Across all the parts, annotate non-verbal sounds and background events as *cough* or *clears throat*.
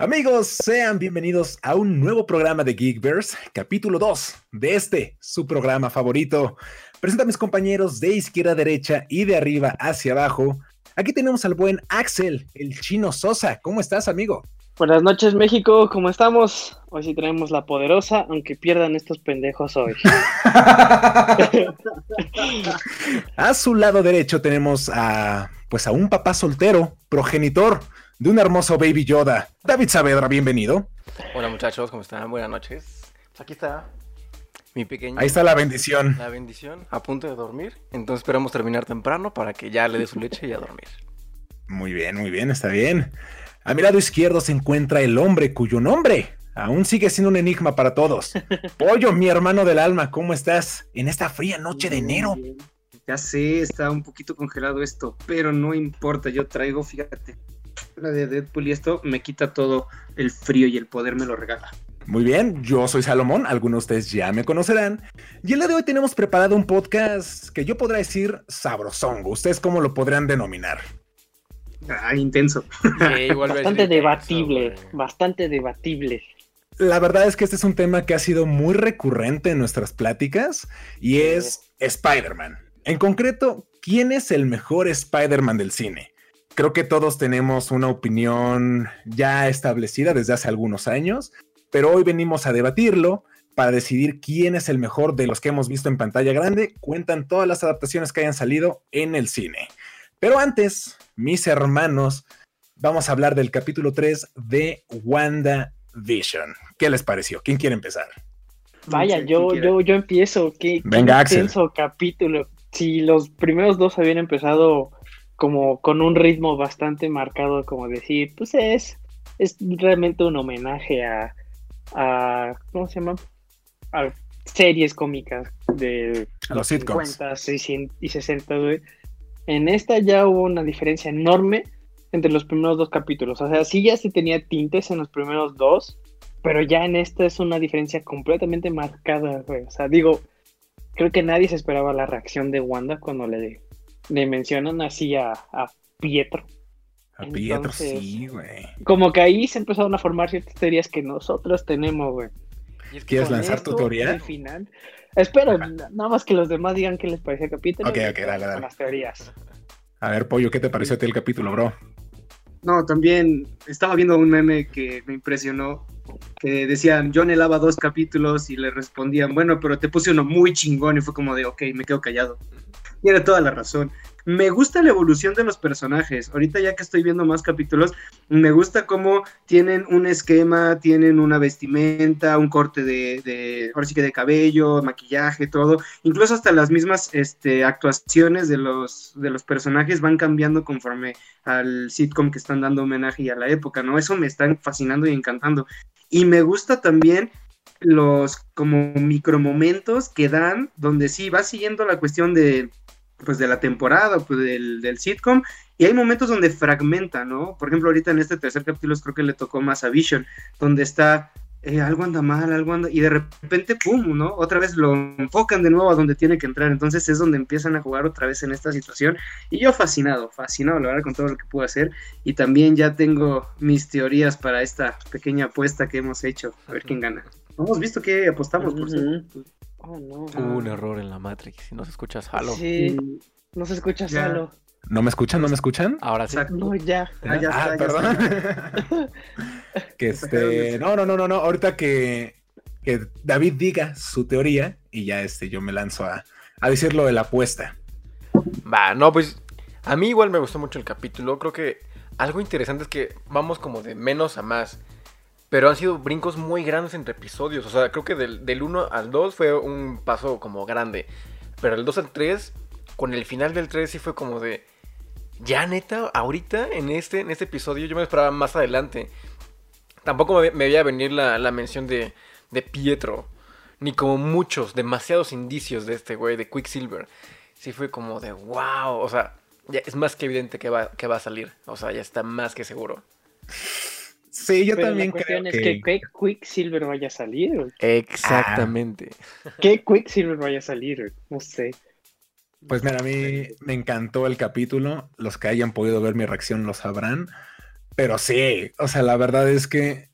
Amigos, sean bienvenidos a un nuevo programa de Geekverse, capítulo 2 de este, su programa favorito. Presenta a mis compañeros de izquierda a derecha y de arriba hacia abajo. Aquí tenemos al buen Axel, el chino Sosa. ¿Cómo estás, amigo? Buenas noches, México. ¿Cómo estamos? Hoy sí tenemos la poderosa, aunque pierdan estos pendejos hoy. *laughs* a su lado derecho tenemos a, pues, a un papá soltero, progenitor de un hermoso Baby Yoda. David Saavedra, bienvenido. Hola muchachos, ¿cómo están? Buenas noches. Pues aquí está mi pequeño. Ahí está la bendición. La bendición, a punto de dormir. Entonces esperamos terminar temprano para que ya le dé su leche y a dormir. Muy bien, muy bien, está bien. A mi lado izquierdo se encuentra el hombre cuyo nombre aún sigue siendo un enigma para todos. *laughs* Pollo, mi hermano del alma, ¿cómo estás en esta fría noche de enero? Ya sé, está un poquito congelado esto, pero no importa, yo traigo, fíjate, la de Deadpool y esto me quita todo el frío y el poder me lo regala. Muy bien, yo soy Salomón, algunos de ustedes ya me conocerán. Y el día de hoy tenemos preparado un podcast que yo podría decir sabrosongo. ¿Ustedes cómo lo podrían denominar? Ah, intenso. *laughs* bastante debatible, bastante debatible. La verdad es que este es un tema que ha sido muy recurrente en nuestras pláticas y es Spider-Man. En concreto, ¿quién es el mejor Spider-Man del cine? Creo que todos tenemos una opinión ya establecida desde hace algunos años, pero hoy venimos a debatirlo para decidir quién es el mejor de los que hemos visto en pantalla grande. Cuentan todas las adaptaciones que hayan salido en el cine. Pero antes, mis hermanos, vamos a hablar del capítulo 3 de WandaVision. ¿Qué les pareció? ¿Quién quiere empezar? Vaya, yo, yo, yo empiezo. Qué, Venga, capítulo. Si los primeros dos habían empezado como con un ritmo bastante marcado, como decir, pues es, es realmente un homenaje a, a ¿cómo se llama? A series cómicas de los 50, 60 y 60, En esta ya hubo una diferencia enorme entre los primeros dos capítulos. O sea, sí ya se tenía tintes en los primeros dos, pero ya en esta es una diferencia completamente marcada, O sea, digo, creo que nadie se esperaba la reacción de Wanda cuando le le mencionan así a, Pietro. A Pietro, sí, güey. Como que ahí se empezaron a formar ciertas teorías que nosotros tenemos, güey. ¿Quieres lanzar tu teoría? Al final. Espero, nada más que los demás digan qué les pareció el capítulo. Ok, ok, dale, dale. las teorías. A ver, Pollo, ¿qué te pareció a ti el capítulo, bro? No, también estaba viendo un meme que me impresionó, que decían, yo anhelaba dos capítulos y le respondían, bueno, pero te puse uno muy chingón y fue como de, ok, me quedo callado. Tiene toda la razón. Me gusta la evolución de los personajes. Ahorita ya que estoy viendo más capítulos, me gusta cómo tienen un esquema, tienen una vestimenta, un corte de, ahora sí que de cabello, maquillaje, todo. Incluso hasta las mismas este, actuaciones de los, de los personajes van cambiando conforme al sitcom que están dando homenaje y a la época, ¿no? Eso me está fascinando y encantando. Y me gusta también los como micromomentos que dan donde sí va siguiendo la cuestión de pues de la temporada, pues del, del, sitcom, y hay momentos donde fragmenta, ¿no? Por ejemplo, ahorita en este tercer capítulo creo que le tocó más a Vision, donde está eh, algo anda mal, algo anda, y de repente, pum, ¿no? Otra vez lo enfocan de nuevo a donde tiene que entrar, entonces es donde empiezan a jugar otra vez en esta situación, y yo fascinado, fascinado, la verdad, con todo lo que puedo hacer, y también ya tengo mis teorías para esta pequeña apuesta que hemos hecho, a ver quién gana. Hemos visto que apostamos, por cierto. Oh, Hubo un error en la Matrix. Si no se escucha Halo. Sí, no se escucha Halo. ¿No me escuchan? ¿No me escuchan? Ahora sí. No, ya. Ah, ya ah, perdón. *laughs* que este. No, no, no, no, no. Ahorita que, que David diga su teoría y ya este, yo me lanzo a, a decir lo de la apuesta. Va, no, pues a mí igual me gustó mucho el capítulo. Creo que algo interesante es que vamos como de menos a más. Pero han sido brincos muy grandes entre episodios. O sea, creo que del, 1 al 2 fue un paso como grande. Pero el 2 al 3, con el final del 3 sí fue como de... Ya neta, ahorita en este, en este episodio yo me esperaba más adelante. Tampoco me, veía venir la, mención de, de Pietro. Ni como muchos, demasiados indicios de este güey, de Quicksilver. Sí fue como de wow. O sea, es más que evidente que va, que va a salir. O sea, ya está más que seguro. Sí, yo también la cuestión es que... ¿qué Quicksilver vaya a salir? Exactamente. ¿Qué Quicksilver vaya a salir? No sé. Pues mira, a mí me encantó el capítulo. Los que hayan podido ver mi reacción lo sabrán. Pero sí, o sea, la verdad es que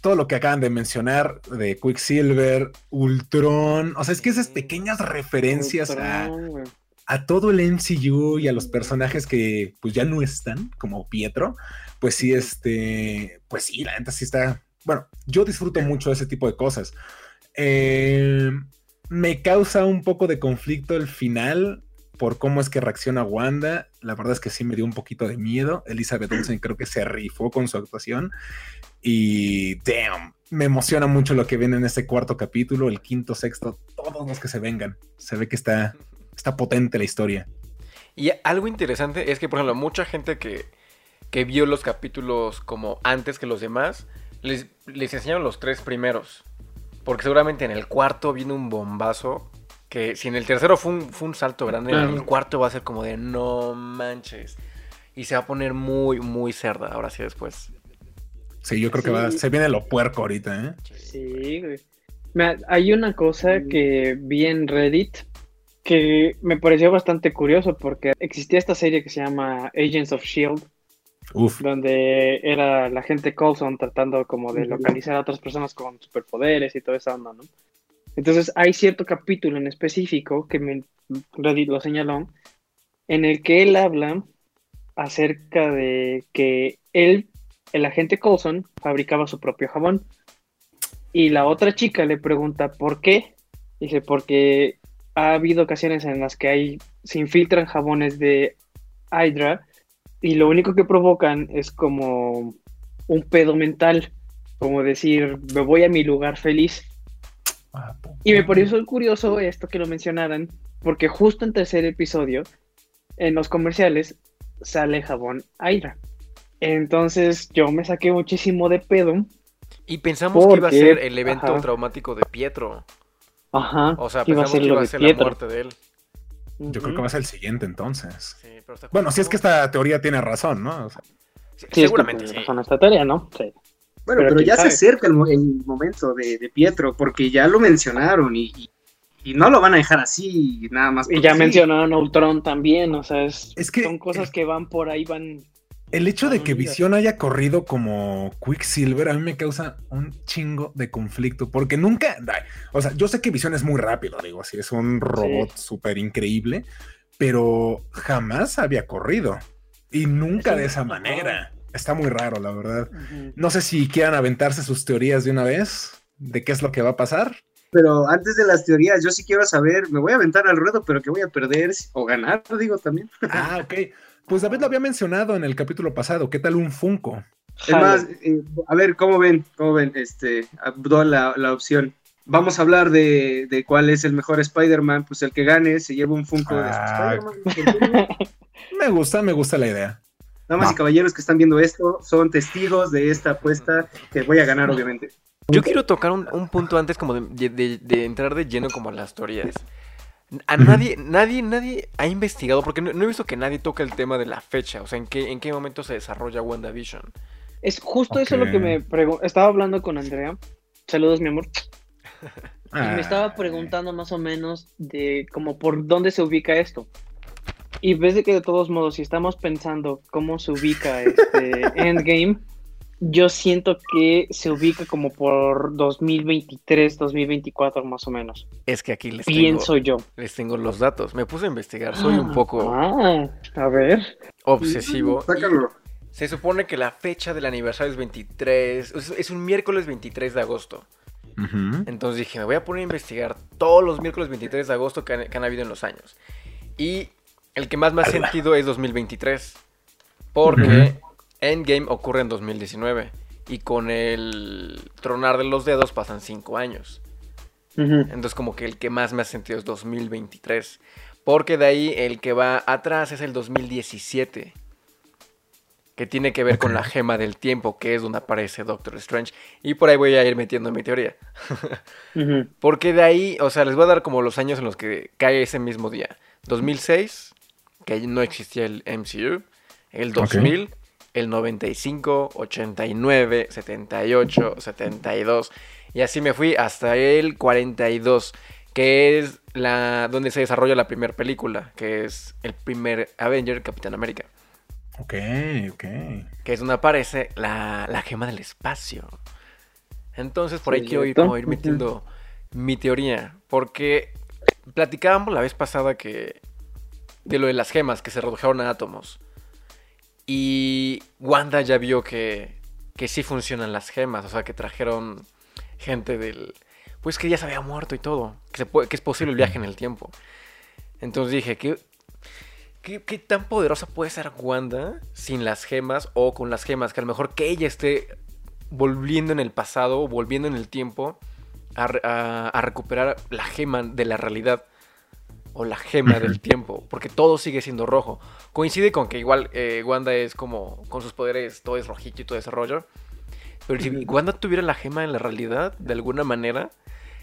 todo lo que acaban de mencionar de Quicksilver, Ultron, o sea, es que esas pequeñas referencias a, Ultron, a todo el MCU y a los personajes que pues ya no están, como Pietro, pues sí, este, pues sí, la neta sí está, bueno, yo disfruto mucho de ese tipo de cosas. Eh, me causa un poco de conflicto el final por cómo es que reacciona Wanda. La verdad es que sí me dio un poquito de miedo. Elizabeth Olsen creo que se rifó con su actuación. Y damn, me emociona mucho lo que viene en este cuarto capítulo, el quinto, sexto, todos los que se vengan. Se ve que está, está potente la historia. Y algo interesante es que, por ejemplo, mucha gente que, que vio los capítulos como antes que los demás, les, les enseñaron los tres primeros. Porque seguramente en el cuarto viene un bombazo. Que si en el tercero fue un, fue un salto grande, en el cuarto va a ser como de no manches. Y se va a poner muy, muy cerda ahora sí después. Sí, yo creo que va, se viene lo puerco ahorita, ¿eh? Sí, güey. Mira, hay una cosa que vi en Reddit que me pareció bastante curioso porque existía esta serie que se llama Agents of Shield, Uf, donde era la gente Coulson tratando como de localizar a otras personas con superpoderes y toda esa onda, ¿no? Entonces hay cierto capítulo en específico que me, Reddit lo señaló, en el que él habla acerca de que él, el agente Coulson, fabricaba su propio jabón. Y la otra chica le pregunta por qué. Dice, porque ha habido ocasiones en las que hay, se infiltran jabones de Hydra y lo único que provocan es como un pedo mental, como decir, me voy a mi lugar feliz. ¿a poco? Y me pareció curioso esto que lo mencionaran, porque justo en tercer episodio, en los comerciales, sale jabón Hydra. Entonces yo me saqué muchísimo de pedo. Y pensamos que iba a ser el evento ajá. traumático de Pietro. Ajá. O sea, que iba a pensamos ser que iba a ser la Pietro. muerte de él. Yo creo que va a ser el siguiente entonces. Sí, pero está Bueno, si es que esta teoría tiene razón, ¿no? O sea, Sí, Sí, seguramente es sí. que razón esta tarea, ¿no? Sí. Bueno, Pero ya sabe. se acerca el, mo- el momento de, de Pietro, porque ya lo mencionaron y, y- y no lo van a dejar así, nada más. Y ya sí. mencionaron a Ultron también, o sea, es, Es que- son cosas que van por ahí, van... el hecho de que. Visión haya corrido como Quicksilver a mí me causa un chingo de conflicto, porque nunca, o sea, yo sé que Visión es muy rápido, digo, así es un robot súper increíble, pero jamás había corrido y nunca de esa manera. Está muy raro, la verdad. No sé si quieran aventarse sus teorías de una vez de qué es lo que va a pasar. Pero antes de las teorías, yo sí quiero saber, me voy a aventar al ruedo, pero que voy a perder o ganar, digo también. Ah, ok. Pues David lo había mencionado en el capítulo pasado. ¿Qué tal un Funko? Es más, eh, a ver, ¿cómo ven? ¿Cómo ven? Este, doy la, la opción. Vamos a hablar de, de cuál es el mejor Spider-Man, pues el que gane se lleva un Funko de Ah. Spider-Man. *laughs* Me gusta, me gusta la idea. Damas y caballeros que están viendo esto, son testigos de esta apuesta que voy a ganar, obviamente. Yo quiero tocar un, un punto antes como de, de- de entrar de lleno como a las teorías. A nadie, nadie, nadie ha investigado, porque no, no he visto que nadie toque el tema de la fecha, o sea, en qué, en qué momento se desarrolla WandaVision. Es justo eso lo que me preguntó. Estaba hablando con Andrea. Saludos, mi amor. *laughs* Y me Ah, estaba preguntando más o menos de como por dónde se ubica esto. Y ves de que de todos modos, si estamos pensando cómo se ubica este *laughs* Endgame, yo siento que se ubica como por 2023, 2024 más o menos. Es que aquí les tengo, Pienso yo. les tengo los datos. Me puse a investigar, soy un poco Ah, a ver. obsesivo. Sácalo. se supone que la fecha del aniversario es 23, es, es un miércoles 23 de agosto. Entonces dije, me voy a poner a investigar todos los miércoles 23 de agosto que han, que han habido en los años. Y el que más me ha sentido es 2023. Porque Ujú. Endgame ocurre en 2019. Y con el tronar de los dedos pasan 5 años. Entonces como que el que más me ha sentido es 2023. Porque de ahí el que va atrás es el 2017. Que tiene que ver con la gema del tiempo, que es donde aparece Doctor Strange. Y por ahí voy a ir metiendo mi teoría. *laughs* Porque de ahí, o sea, les voy a dar como los años en los que cae ese mismo día. 2006, que no existía el MCU. El 2000, el 95, 89, 78, 72. Y así me fui hasta el 42, que es la donde se desarrolla la primera película, que es el primer Avenger, Capitán América. Ok, ok. Que es donde aparece la, la gema del espacio. Entonces por ahí quiero ir, como ir metiendo mi teoría. Porque platicábamos la vez pasada que. De lo de las gemas que se redujeron a átomos. Y Wanda ya vio que, que sí funcionan las gemas. O sea, que trajeron gente del. Pues que ya se había muerto y todo. Que, se puede, que es posible el viaje en el tiempo. Entonces dije, ¿qué, qué, qué tan poderosa puede ser Wanda sin las gemas o con las gemas? Que a lo mejor que ella esté volviendo en el pasado, volviendo en el tiempo, a, re- a- a recuperar la gema de la realidad. O la gema del tiempo. Porque todo sigue siendo rojo. Coincide con que igual eh, Wanda es como. Con sus poderes, todo es rojito y todo ese rollo. Pero si Wanda tuviera la gema en la realidad, de alguna manera,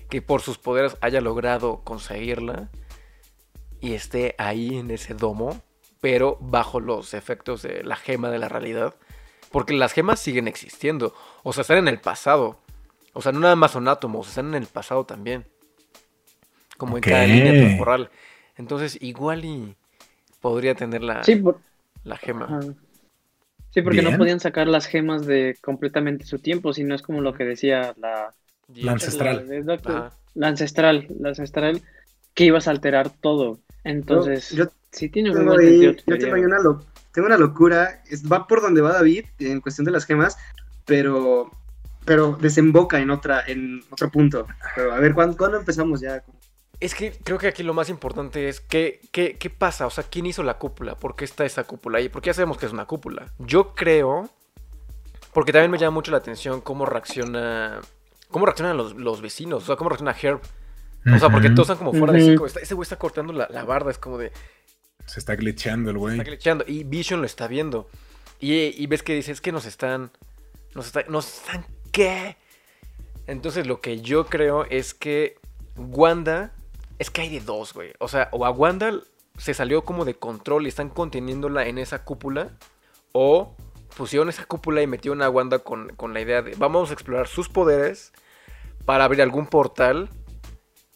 que por sus poderes haya logrado conseguirla y esté ahí en ese domo, pero bajo los efectos de la gema de la realidad. Porque las gemas siguen existiendo. O sea, están en el pasado. O sea, no nada más son átomos, están en el pasado también. Como en cada línea temporal. Entonces, igual y podría tener la, Sí, por- la gema. ajá. Sí, porque Bien. no podían sacar las gemas de completamente su tiempo, sino es como lo que decía la, La ancestral. la ancestral, la ancestral, que ibas a alterar todo. Entonces, Yo- sí tiene buen sentido yo teoría. tengo una, lo- tengo una locura. es- va por donde va David en cuestión de las gemas, pero, pero desemboca en otra, en otro punto. Pero a ver, ¿cuándo, cuándo empezamos ya? Es que creo que aquí lo más importante es qué, qué, qué pasa, o sea, quién hizo la cúpula, por qué está esa cúpula ahí, porque ya sabemos que es una cúpula. Yo creo, porque también me llama mucho la atención cómo reacciona, cómo reaccionan los, los vecinos, o sea, cómo reacciona Herb. O sea, porque todos están como fuera de sí, como ese güey está cortando la, la barda, es como de, Se está glitcheando el güey. está glitcheando, y Vision lo está viendo. Y, y ves que dice, es que nos están, nos, está- nos están, ¿qué? Entonces lo que yo creo es que Wanda, es que hay de dos, güey. O sea, o a Wanda se salió como de control y están conteniéndola en esa cúpula, o pusieron esa cúpula y metieron a Wanda con, con la idea de, vamos a explorar sus poderes para abrir algún portal,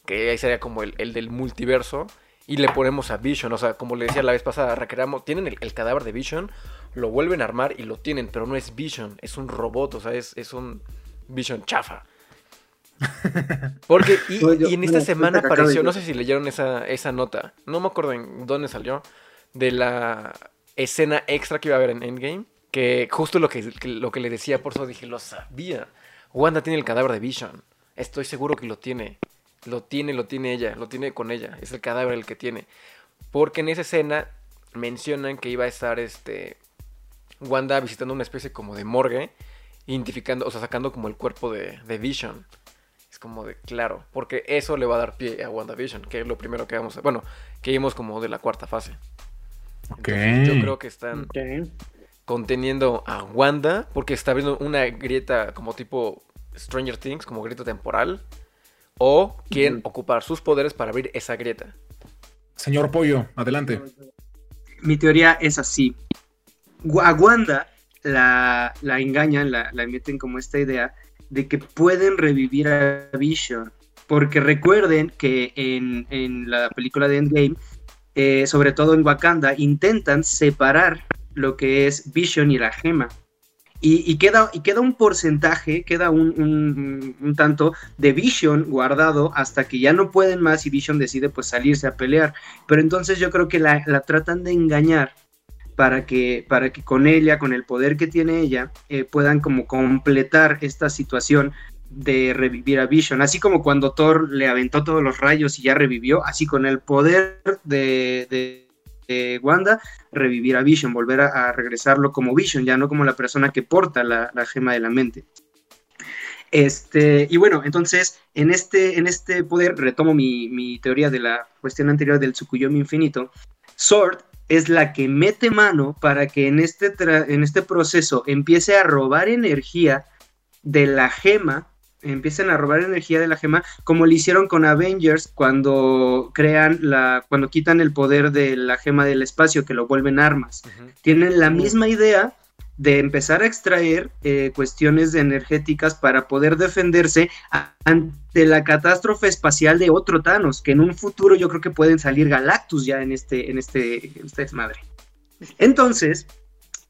que ahí sería como el, el del multiverso, y le ponemos a Vision. O sea, como le decía la vez pasada, recreamos, tienen el, el cadáver de Vision, lo vuelven a armar y lo tienen, pero no es Vision, es un robot, o sea, es, es un Vision chafa. *laughs* Porque, y, yo- y en esta semana apareció, no sé si leyeron esa, esa nota, no me acuerdo en dónde salió, de la escena extra que iba a haber en Endgame, que justo lo que, que- lo que le decía, por eso dije, lo sabía. Wanda tiene el cadáver de Vision, estoy seguro que lo tiene, lo tiene, lo tiene ella, lo tiene con ella, es el cadáver el que tiene. Porque en esa escena mencionan que iba a estar este Wanda visitando una especie como de morgue, identificando, o sea, sacando como el cuerpo de, de Vision. Es como de, claro, porque eso le va a dar pie a WandaVision, que es lo primero que vamos a, bueno, que vimos como de la cuarta fase. Ok. Entonces, yo creo que están conteniendo a Wanda, porque está abriendo una grieta como tipo Stranger Things, como grieta temporal, o quieren ocupar sus poderes para abrir esa grieta. Señor Pollo, adelante. Mi teoría es así. A Wanda la, la engañan, la, la meten como esta idea de que pueden revivir a Vision. Porque recuerden que en, en la película de Endgame, eh, sobre todo en Wakanda, intentan separar lo que es Vision y la gema. Y, y queda, y queda un porcentaje, queda un, un- un tanto de Vision guardado hasta que ya no pueden más y Vision decide pues salirse a pelear. Pero entonces yo creo que la, la tratan de engañar para que, para que con ella, con el poder que tiene ella, eh, puedan como completar esta situación de revivir a Vision. Así como cuando Thor le aventó todos los rayos y ya revivió, así con el poder de, de- Wanda, revivir a Vision, volver a, a regresarlo como Vision, ya no como la persona que porta la, la gema de la mente. Este, y bueno, entonces, en este, en este poder, retomo mi, mi teoría de la cuestión anterior del Tsukuyomi infinito, Sword es la que mete mano para que en este, en este proceso empiece a robar energía de la gema, empiecen a robar energía de la gema, como lo hicieron con Avengers cuando crean la, cuando quitan el poder de la gema del espacio, que lo vuelven armas. Tienen la misma idea de empezar a extraer eh, cuestiones energéticas para poder defenderse ante la catástrofe espacial de otro Thanos, que en un futuro yo creo que pueden salir Galactus ya en este, en este, en este desmadre. Entonces,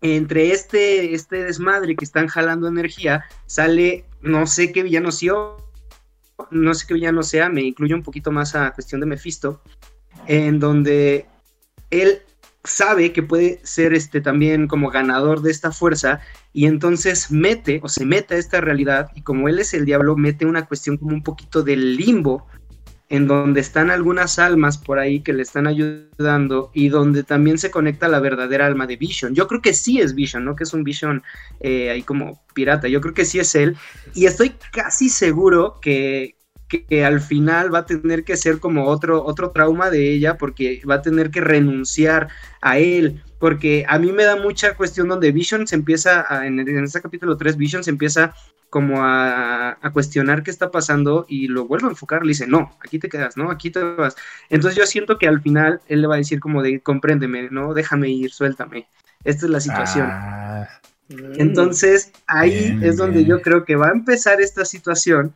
entre este, este desmadre que están jalando energía, sale, no sé qué villano sea, no sé qué villano sea, me incluye un poquito más a cuestión de Mephisto, en donde él sabe que puede ser este también como ganador de esta fuerza y entonces mete o se mete a esta realidad y como él es el diablo mete una cuestión como un poquito del limbo en donde están algunas almas por ahí que le están ayudando y donde también se conecta la verdadera alma de Vision. Yo creo que sí es Vision, ¿no? Que es un Vision eh, ahí como pirata. Yo creo que sí es él. Y estoy casi seguro que, que, al final va a tener que ser como otro, otro trauma de ella porque va a tener que renunciar a él. Porque a mí me da mucha cuestión donde Vision se empieza, a, en, en este capítulo 3, Vision se empieza como a, cuestionar qué está pasando y lo vuelve a enfocar, le dice, no, aquí te quedas, no, aquí te vas. Entonces yo siento que al final él le va a decir como de, compréndeme, no, déjame ir, suéltame. Esta es la situación. Ah. Entonces ahí es donde yo creo que va a empezar esta situación,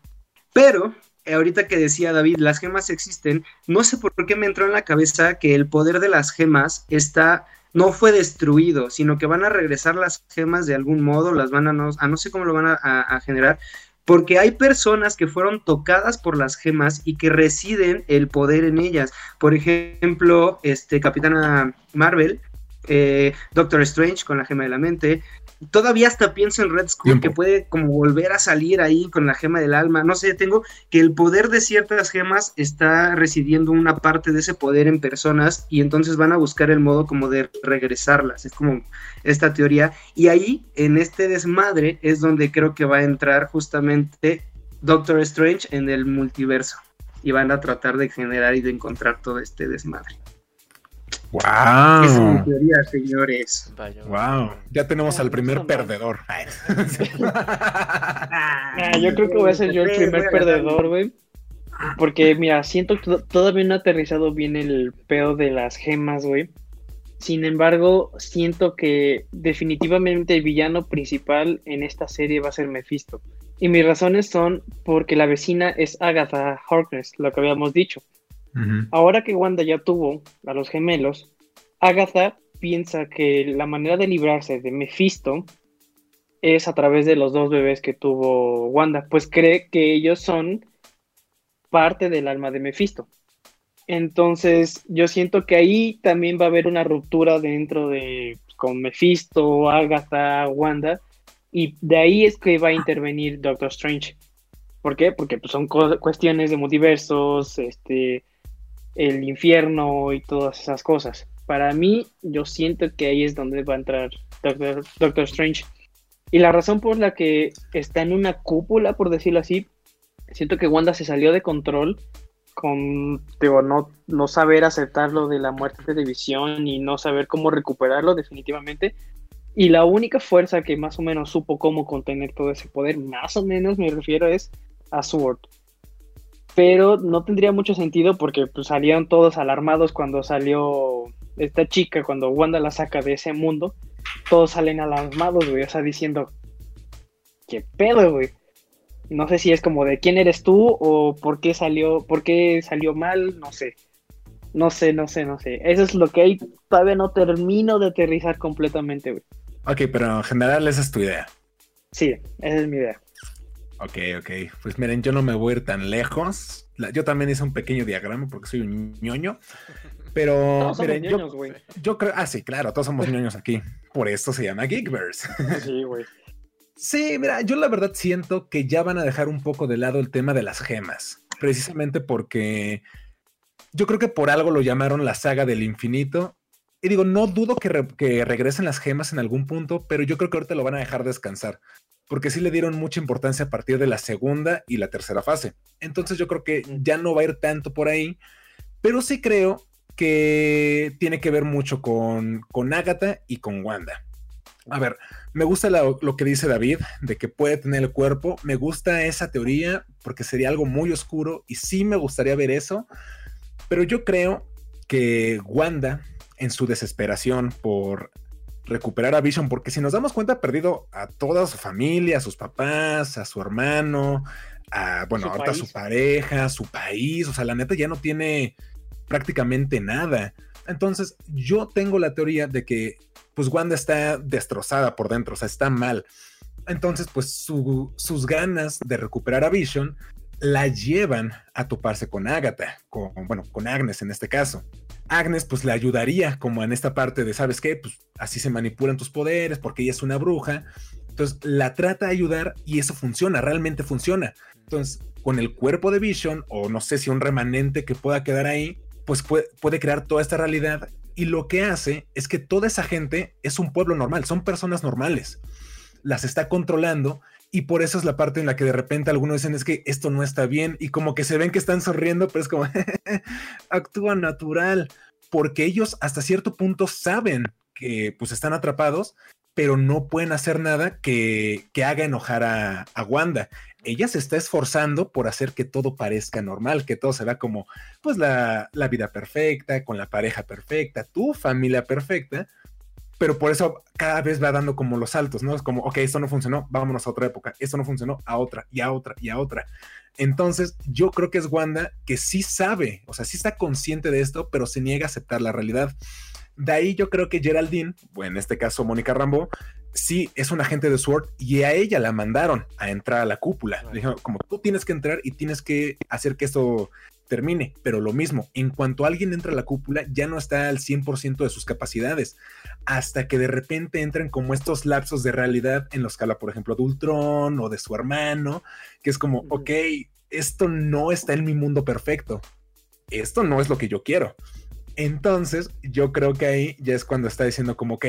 pero ahorita que decía David, las gemas existen, no sé por qué me entró en la cabeza que el poder de las gemas está no fue destruido, sino que van a regresar las gemas de algún modo, las van a no, a no sé cómo lo van a, generar, porque hay personas que fueron tocadas por las gemas y que residen el poder en ellas. Por ejemplo, este Capitana Marvel, eh, Doctor Strange con la gema de la mente, todavía hasta pienso en Red Skull que puede como volver a salir ahí con la gema del alma. No sé, tengo que el poder de ciertas gemas está residiendo una parte de ese poder en personas y entonces van a buscar el modo como de regresarlas. Es como esta teoría. Y ahí, en este desmadre, es donde creo que va a entrar justamente Doctor Strange en el multiverso. Y van a tratar de generar y de encontrar todo este desmadre. ¡Wow! Es mi teoría, señores. ¡Wow! Ya tenemos al primer perdedor. *laughs* Ah, yo creo que voy a ser yo el primer perdedor, güey. Porque, mira, siento que todavía no ha aterrizado bien el pedo de las gemas, güey. Sin embargo, siento que definitivamente el villano principal en esta serie va a ser Mephisto. Y mis razones son porque la vecina es Agatha Harkness, lo que habíamos dicho. Ahora que Wanda ya tuvo a los gemelos, Agatha piensa que la manera de librarse de Mephisto es a través de los dos bebés que tuvo Wanda, pues cree que ellos son parte del alma de Mephisto. Entonces, yo siento que ahí también va a haber una ruptura dentro de con Mephisto, Agatha, Wanda, y de ahí es que va a intervenir Doctor Strange. ¿Por qué? Porque pues, son cuestiones de multiversos, este, el infierno y todas esas cosas. Para mí, yo siento que ahí es donde va a entrar Doctor, Strange. Y la razón por la que está en una cúpula, por decirlo así, siento que Wanda se salió de control con, digo, no, no saber aceptar lo de la muerte de Visión y no saber cómo recuperarlo definitivamente. Y la única fuerza que más o menos supo cómo contener todo ese poder, más o menos me refiero, es a Sword pero no tendría mucho sentido porque pues, salieron todos alarmados cuando salió esta chica, cuando Wanda la saca de ese mundo, todos salen alarmados, güey, o sea, diciendo, ¿qué pedo, güey? No sé si es como de quién eres tú o por qué salió, por qué salió mal, no sé. No sé, no sé, no sé. Eso es lo que hay, todavía no termino de aterrizar completamente, güey. Ok, pero en general esa es tu idea. Sí, esa es mi idea. Ok, ok. Pues miren, yo no me voy a ir tan lejos. yo también hice un pequeño diagrama porque soy un ñoño. Pero *laughs* miren, yo, yo, creo. Ah, sí, claro, todos somos ñoños aquí. Por esto se llama Geekverse. Sí, güey. Sí, mira, yo la verdad siento que ya van a dejar un poco de lado el tema de las gemas. Precisamente porque yo creo que por algo lo llamaron la saga del infinito. Y digo, no dudo que, que regresen las gemas en algún punto, pero yo creo que ahorita lo van a dejar descansar porque sí le dieron mucha importancia a partir de la segunda y la tercera fase. Entonces yo creo que ya no va a ir tanto por ahí, pero sí creo que tiene que ver mucho con, con Agatha y con Wanda. A ver, me gusta lo, que dice David de que puede tener el cuerpo. Me gusta esa teoría porque sería algo muy oscuro y sí me gustaría ver eso. Pero yo creo que Wanda, en su desesperación por recuperar a Vision, porque si nos damos cuenta, ha perdido a toda su familia, a sus papás, a su hermano, a, bueno, ahorita a su pareja, su país, o sea, la neta ya no tiene prácticamente nada. Entonces, yo tengo la teoría de que pues Wanda está destrozada por dentro, o sea, está mal. Entonces, pues sus ganas de recuperar a Vision la llevan a toparse con Agatha, con, bueno, con Agnes en este caso. Agnes pues le ayudaría como en esta parte de, ¿sabes qué? Pues así se manipulan tus poderes porque ella es una bruja. Entonces la trata de ayudar y eso funciona, realmente funciona. Entonces con el cuerpo de Vision o no sé si un remanente que pueda quedar ahí, pues puede, puede crear toda esta realidad y lo que hace es que toda esa gente es un pueblo normal, son personas normales. Las está controlando y por eso es la parte en la que de repente algunos dicen es que esto no está bien y como que se ven que están sonriendo, pero es como *laughs* actúa natural, porque ellos hasta cierto punto saben que pues están atrapados, pero no pueden hacer nada que, que haga enojar a, a, Wanda. Ella se está esforzando por hacer que todo parezca normal, que todo se vea como pues la, la vida perfecta, con la pareja perfecta, tu familia perfecta, pero por eso cada vez va dando como los saltos, ¿no? Es como, ok, esto no funcionó, vámonos a otra época, esto no funcionó, a otra, y a otra, y a otra. Entonces, yo creo que es Wanda que sí sabe, o sea, sí está consciente de esto, pero se niega a aceptar la realidad. De ahí yo creo que Geraldine, o en este caso Mónica Rambo, sí es un agente de SWORD y a ella la mandaron a entrar a la cúpula. Le dijeron, como tú tienes que entrar y tienes que hacer que esto termine, pero lo mismo, en cuanto alguien entra a la cúpula, ya no está al 100% de sus capacidades, hasta que de repente entran como estos lapsos de realidad en los que habla, por ejemplo, de Ultron o de su hermano, que es como, ok, esto no está en mi mundo perfecto, esto no es lo que yo quiero. Entonces, yo creo que ahí ya es cuando está diciendo como, ok,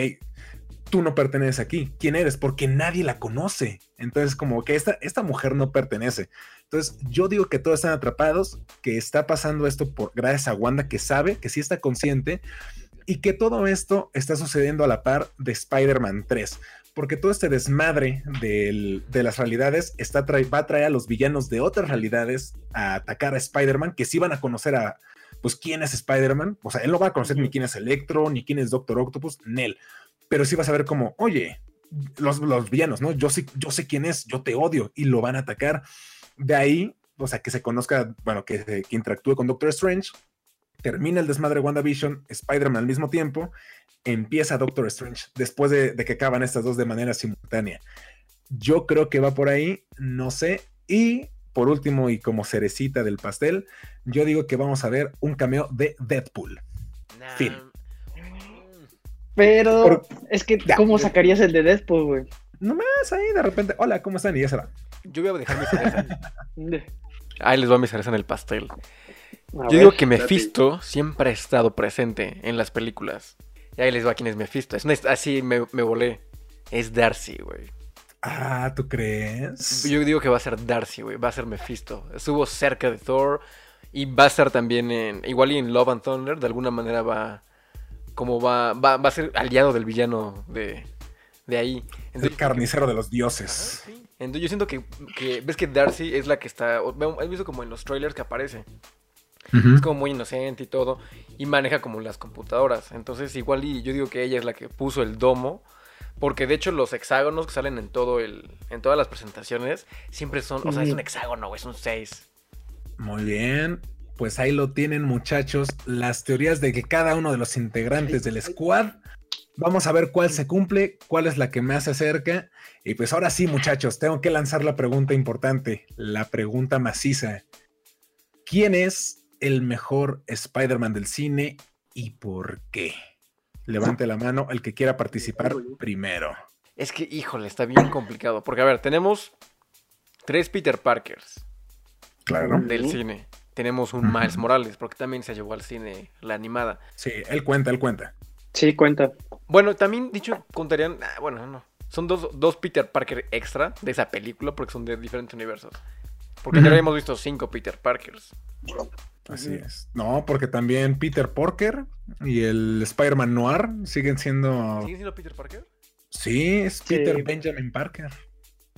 tú no perteneces aquí. ¿Quién eres? Porque nadie la conoce. Entonces, como que esta, esta mujer no pertenece. Entonces, yo digo que todos están atrapados, que está pasando esto por gracias a Wanda, que sabe, que sí está consciente, y que todo esto está sucediendo a la par de Spider-Man 3. Porque todo este desmadre de las realidades está va a traer a los villanos de otras realidades a atacar a Spider-Man, que sí van a conocer a, pues, quién es Spider-Man. O sea, él no va a conocer ni quién es Electro, ni quién es Doctor Octopus, Nel pero sí vas a ver como, oye, los, los villanos, ¿no? Yo sé, yo sé quién es, yo te odio y lo van a atacar. De ahí, o sea, que se conozca, bueno, que, que interactúe con Doctor Strange, termina el desmadre de WandaVision, Spider-Man al mismo tiempo, empieza Doctor Strange, después de, de, que acaban estas dos de manera simultánea. Yo creo que va por ahí, no sé. Y por último, y como cerecita del pastel, yo digo que vamos a ver un cameo de Deadpool. Nah. Fin. Pero es que, ¿cómo sacarías el de Deadpool, güey? Nomás ahí de repente, hola, ¿cómo están? Y ya se va. Yo voy a dejar mi cereza. *laughs* ahí les va mi cereza en el pastel. A Yo digo que Mephisto siempre ha estado presente en las películas. Y ahí les va quién es Mephisto. Es una, así me, me volé. Es Darcy, güey. Ah, ¿tú crees? Yo digo que va a ser Darcy, güey. Va a ser Mephisto. Estuvo cerca de Thor. Y va a estar también en. Igual y en Love and Thunder. De alguna manera va como va, va, va a ser aliado del villano de, de ahí. Entonces, el carnicero de los dioses. sí. Entonces yo siento que, que, ves que Darcy es la que está, has visto como en los trailers que aparece. Uh -huh. Es como muy inocente y todo. Y maneja como las computadoras. Entonces igual y yo digo que ella es la que puso el domo. Porque de hecho los hexágonos que salen en todo el. en todas las presentaciones. Siempre son. O sea, es un hexágono, es un 6. Muy bien pues ahí lo tienen muchachos, las teorías de que cada uno de los integrantes del squad, vamos a ver cuál se cumple, cuál es la que más se acerca. Y pues ahora sí muchachos, tengo que lanzar la pregunta importante, la pregunta maciza. ¿Quién es el mejor Spider-Man del cine y por qué? Levante la mano el que quiera participar primero. Es que, híjole, está bien complicado. Porque, a ver, tenemos tres Peter Parkers. Claro. Del cine tenemos un Miles Morales, porque también se llevó al cine la animada. Sí, él cuenta, él cuenta. Sí, cuenta. Bueno, también dicho, contarían, ah, bueno, no. Son dos, dos, Peter Parker extra de esa película, porque son de diferentes universos. Porque ya habíamos visto cinco Peter Parkers. Así es. No, porque también Peter Parker y el Spider-Man Noir siguen siendo. ¿Siguen siendo Peter Parker? Sí, es Peter. Benjamin Parker.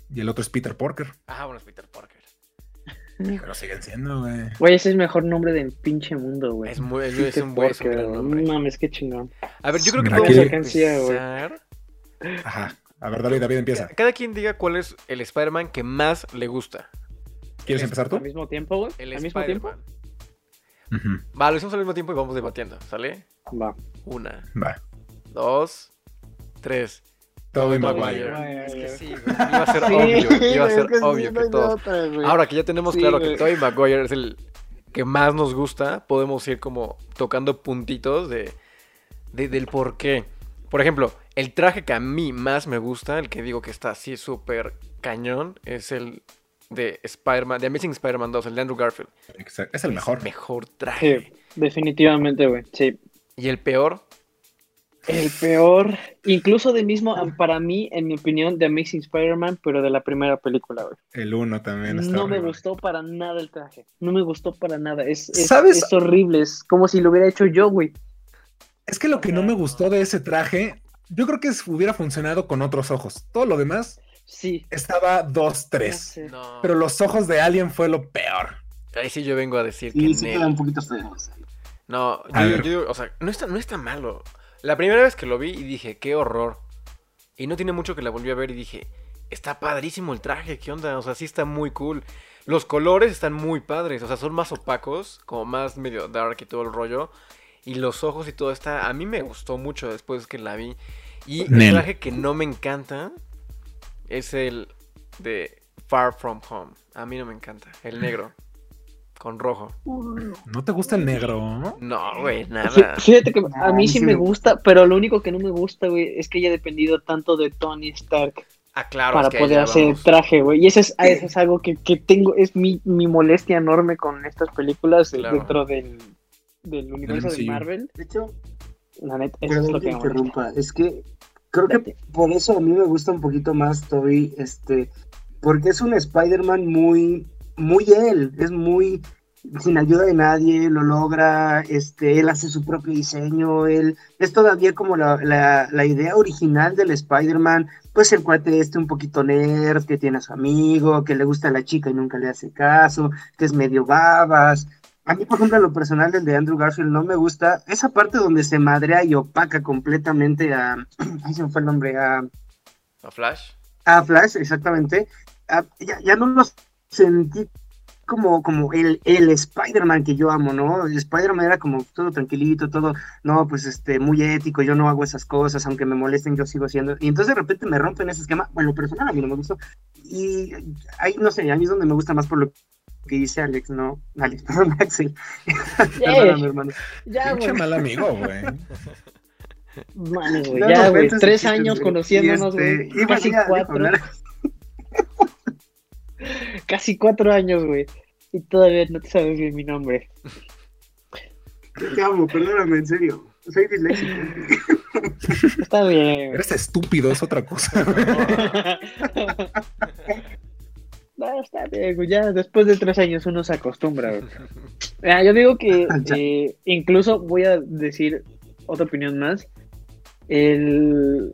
Y el otro es Peter Parker. Ah, bueno, es Peter Parker. Pero siguen siendo, güey. Güey, ese es el mejor nombre del pinche mundo, güey. Es, muy, es, es un buen nombre. No mames, qué chingón. A ver, yo creo que podemos empezar. Ajá. A ver, David, David empieza. Cada quien diga cuál es el Spider-Man que más le gusta. ¿Quieres empezar tú? Al mismo tiempo, güey. El Al mismo tiempo. Uh -huh. Va, lo hicimos al mismo tiempo y vamos debatiendo, ¿sale? Va. Una. Va. Dos. tres. Tobey Tobey Maguire. Maguire. Es que sí, *laughs* güey, iba a ser Sí, obvio, iba a es ser que sí, obvio no que todos. otra. Ahora que ya tenemos Sí, claro que güey. Tobey Maguire es el que más nos gusta, podemos ir como tocando puntitos de, de- del por qué. Por ejemplo, el traje que a mí más me gusta, el que digo que está así súper cañón, es el de Spider-Man, de Amazing Spider-Man 2, el de Andrew Garfield. Exacto, Es el mejor. mejor traje. Sí, definitivamente, güey. Sí. Y el peor, El peor, incluso de mismo, para mí, en mi opinión, de Amazing Spider-Man, pero de la primera película, güey. El uno también está No me gustó para nada el traje. No me gustó para nada. Es, es, ¿Sabes? es horrible. Es como si lo hubiera hecho yo, güey. Es que lo que no me gustó de ese traje, yo creo que hubiera funcionado con otros ojos. Todo lo demás Sí. estaba 2, no 3. sé. no. Pero los ojos de Alien fue lo peor. Ahí sí yo vengo a decir que Y sí Nel. queda un poquito. No, yo, yo o sea, no está, no está malo. La primera vez que lo vi y dije, qué horror. Y no tiene mucho que la volví a ver y dije, está padrísimo el traje, ¿qué onda? O sea, sí está muy cool. Los colores están muy padres, o sea, son más opacos, como más medio dark y todo el rollo. Y los ojos y todo está, a mí me gustó mucho después que la vi. Y el Nel. traje que no me encanta es el de Far From Home. A mí no me encanta, el negro, con rojo. ¿No te gusta el negro? No, güey, nada. Fíjate que a mí Ay, sí me gusta, pero lo único que no me gusta, güey, es que haya dependido tanto de Tony Stark Ah, claro, para es que poder hacer el vamos. traje, güey. Y eso es, eso es algo que, que tengo, es mi, mi molestia enorme con estas películas eh, Claro. dentro del, del universo de. Marvel. De hecho, La neta, eso es lo que me molesta. interrumpa. Es que creo que por eso a mí me gusta un poquito más Toby, este, porque es un Spider-Man muy, muy él, es muy sin ayuda de nadie, lo logra, este, él hace su propio diseño, él es todavía como la, la, la idea original del Spider-Man, pues el cuate este un poquito nerd, que tiene a su amigo, que le gusta a la chica y nunca le hace caso, que es medio babas. A mí, por ejemplo, lo personal, el de Andrew Garfield no me gusta esa parte donde se madrea y opaca completamente a. *clears throat* Ay, se me fue el nombre. A, ¿A Flash? a Flash, exactamente. Ya, ya no lo sentí como, como el, el Spider-Man que yo amo, ¿no? El Spider-Man era como todo tranquilito, todo, no, pues este, muy ético, yo no hago esas cosas, aunque me molesten, yo sigo haciendo. Y entonces de repente me rompen ese esquema. Bueno, personal a mí no me gustó. Y ahí, no sé, a mí es donde me gusta más por lo que dice Alex, ¿no? Alex, *laughs* perdón, Axel. Perdóname, hermano. Ya, Pinche mal amigo, güey. Mames, güey, No, ya, güey. Tres años conociéndonos, este, güey. y bueno, Casi cuatro. *laughs* *laughs* Casi cuatro años, güey. Y todavía no te sabes bien mi nombre. Te amo, perdóname, en serio. Soy disléxico. *laughs* Está bien. Eres estúpido, es otra cosa. *laughs* No, está bien, güey. Ya después de tres años uno se acostumbra, güey. Ah, yo digo que eh, incluso voy a decir otra opinión más. El,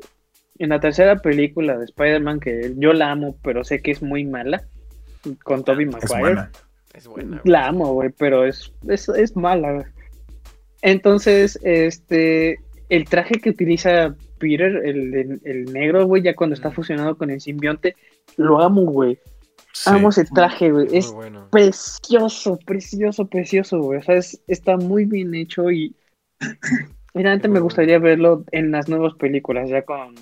en la tercera película de Spider-Man, que yo la amo, pero sé que es muy mala, con Tobey Es Maguire. buena. Es buena. La amo, güey, pero es, es, es mala. Entonces, este, el traje que utiliza Peter, el, el negro, güey, ya cuando está Mm. fusionado con el simbionte, lo amo, güey. Sí. Amo ese traje, güey. Es bueno. precioso, precioso, precioso, güey. O sea, es- está muy bien hecho y *clears throat* realmente me gustaría verlo en las nuevas películas, ya con,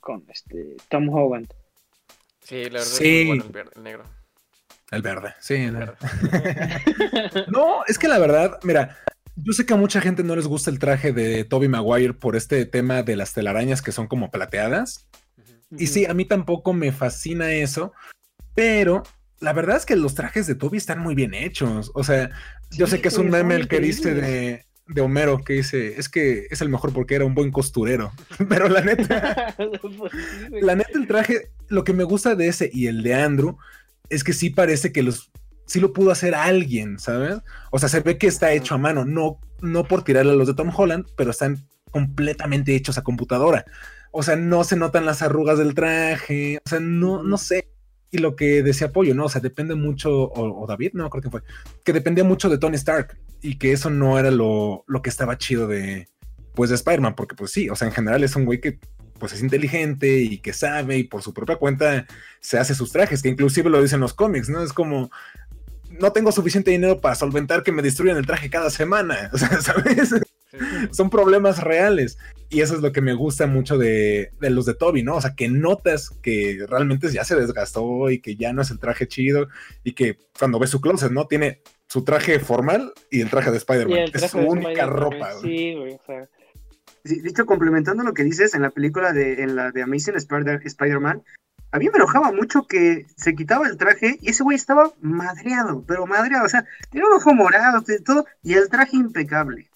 con este Tom Holland. Sí, la verdad Sí. es muy bueno el, verde- el negro. El verde, sí. El verde. *laughs* No, es que la verdad, mira, yo sé que a mucha gente no les gusta el traje de Toby Maguire por este tema de las telarañas que son como plateadas. Y sí, a mí tampoco me fascina eso, pero la verdad es que los trajes de Toby están muy bien hechos. O sea, yo sé que es un meme el que dice de, de Homero que dice, es que es el mejor porque era un buen costurero. *laughs* Pero la neta, *laughs* Pues la neta el traje, lo que me gusta de ese y el de Andrew es que sí parece que los sí lo pudo hacer alguien, ¿sabes? O sea, se ve que está hecho a mano, no no por tirarle a los de Tom Holland, pero están completamente hechos a computadora. O sea, no se notan las arrugas del traje, o sea, no no sé. Y lo que decía Pollo, ¿no? O sea, depende mucho, o, o David, no creo que fue, que dependía mucho de Tony Stark y que eso no era lo, lo que estaba chido de, pues, de Spider-Man, porque pues sí, o sea, en general es un güey que pues es inteligente y que sabe y por su propia cuenta se hace sus trajes, que inclusive lo dicen los cómics, ¿no? Es como, no tengo suficiente dinero para solventar que me destruyan el traje cada semana, *laughs* o sea, ¿sabes? Son problemas reales. Y eso es lo que me gusta mucho de, de, los de Toby, ¿no? O sea, que notas que realmente ya se desgastó y que ya no es el traje chido y que cuando ves su closet, ¿no? Tiene su traje formal y el traje de Spider-Man. Es su única ropa. Sí, güey, o sea. Sí, dicho, complementando lo que dices en la película de, en la de Amazing Spider-Man, a mí me enojaba mucho que se quitaba el traje y ese güey estaba madreado, pero madreado, o sea, tenía un ojo morado, todo, y el traje impecable.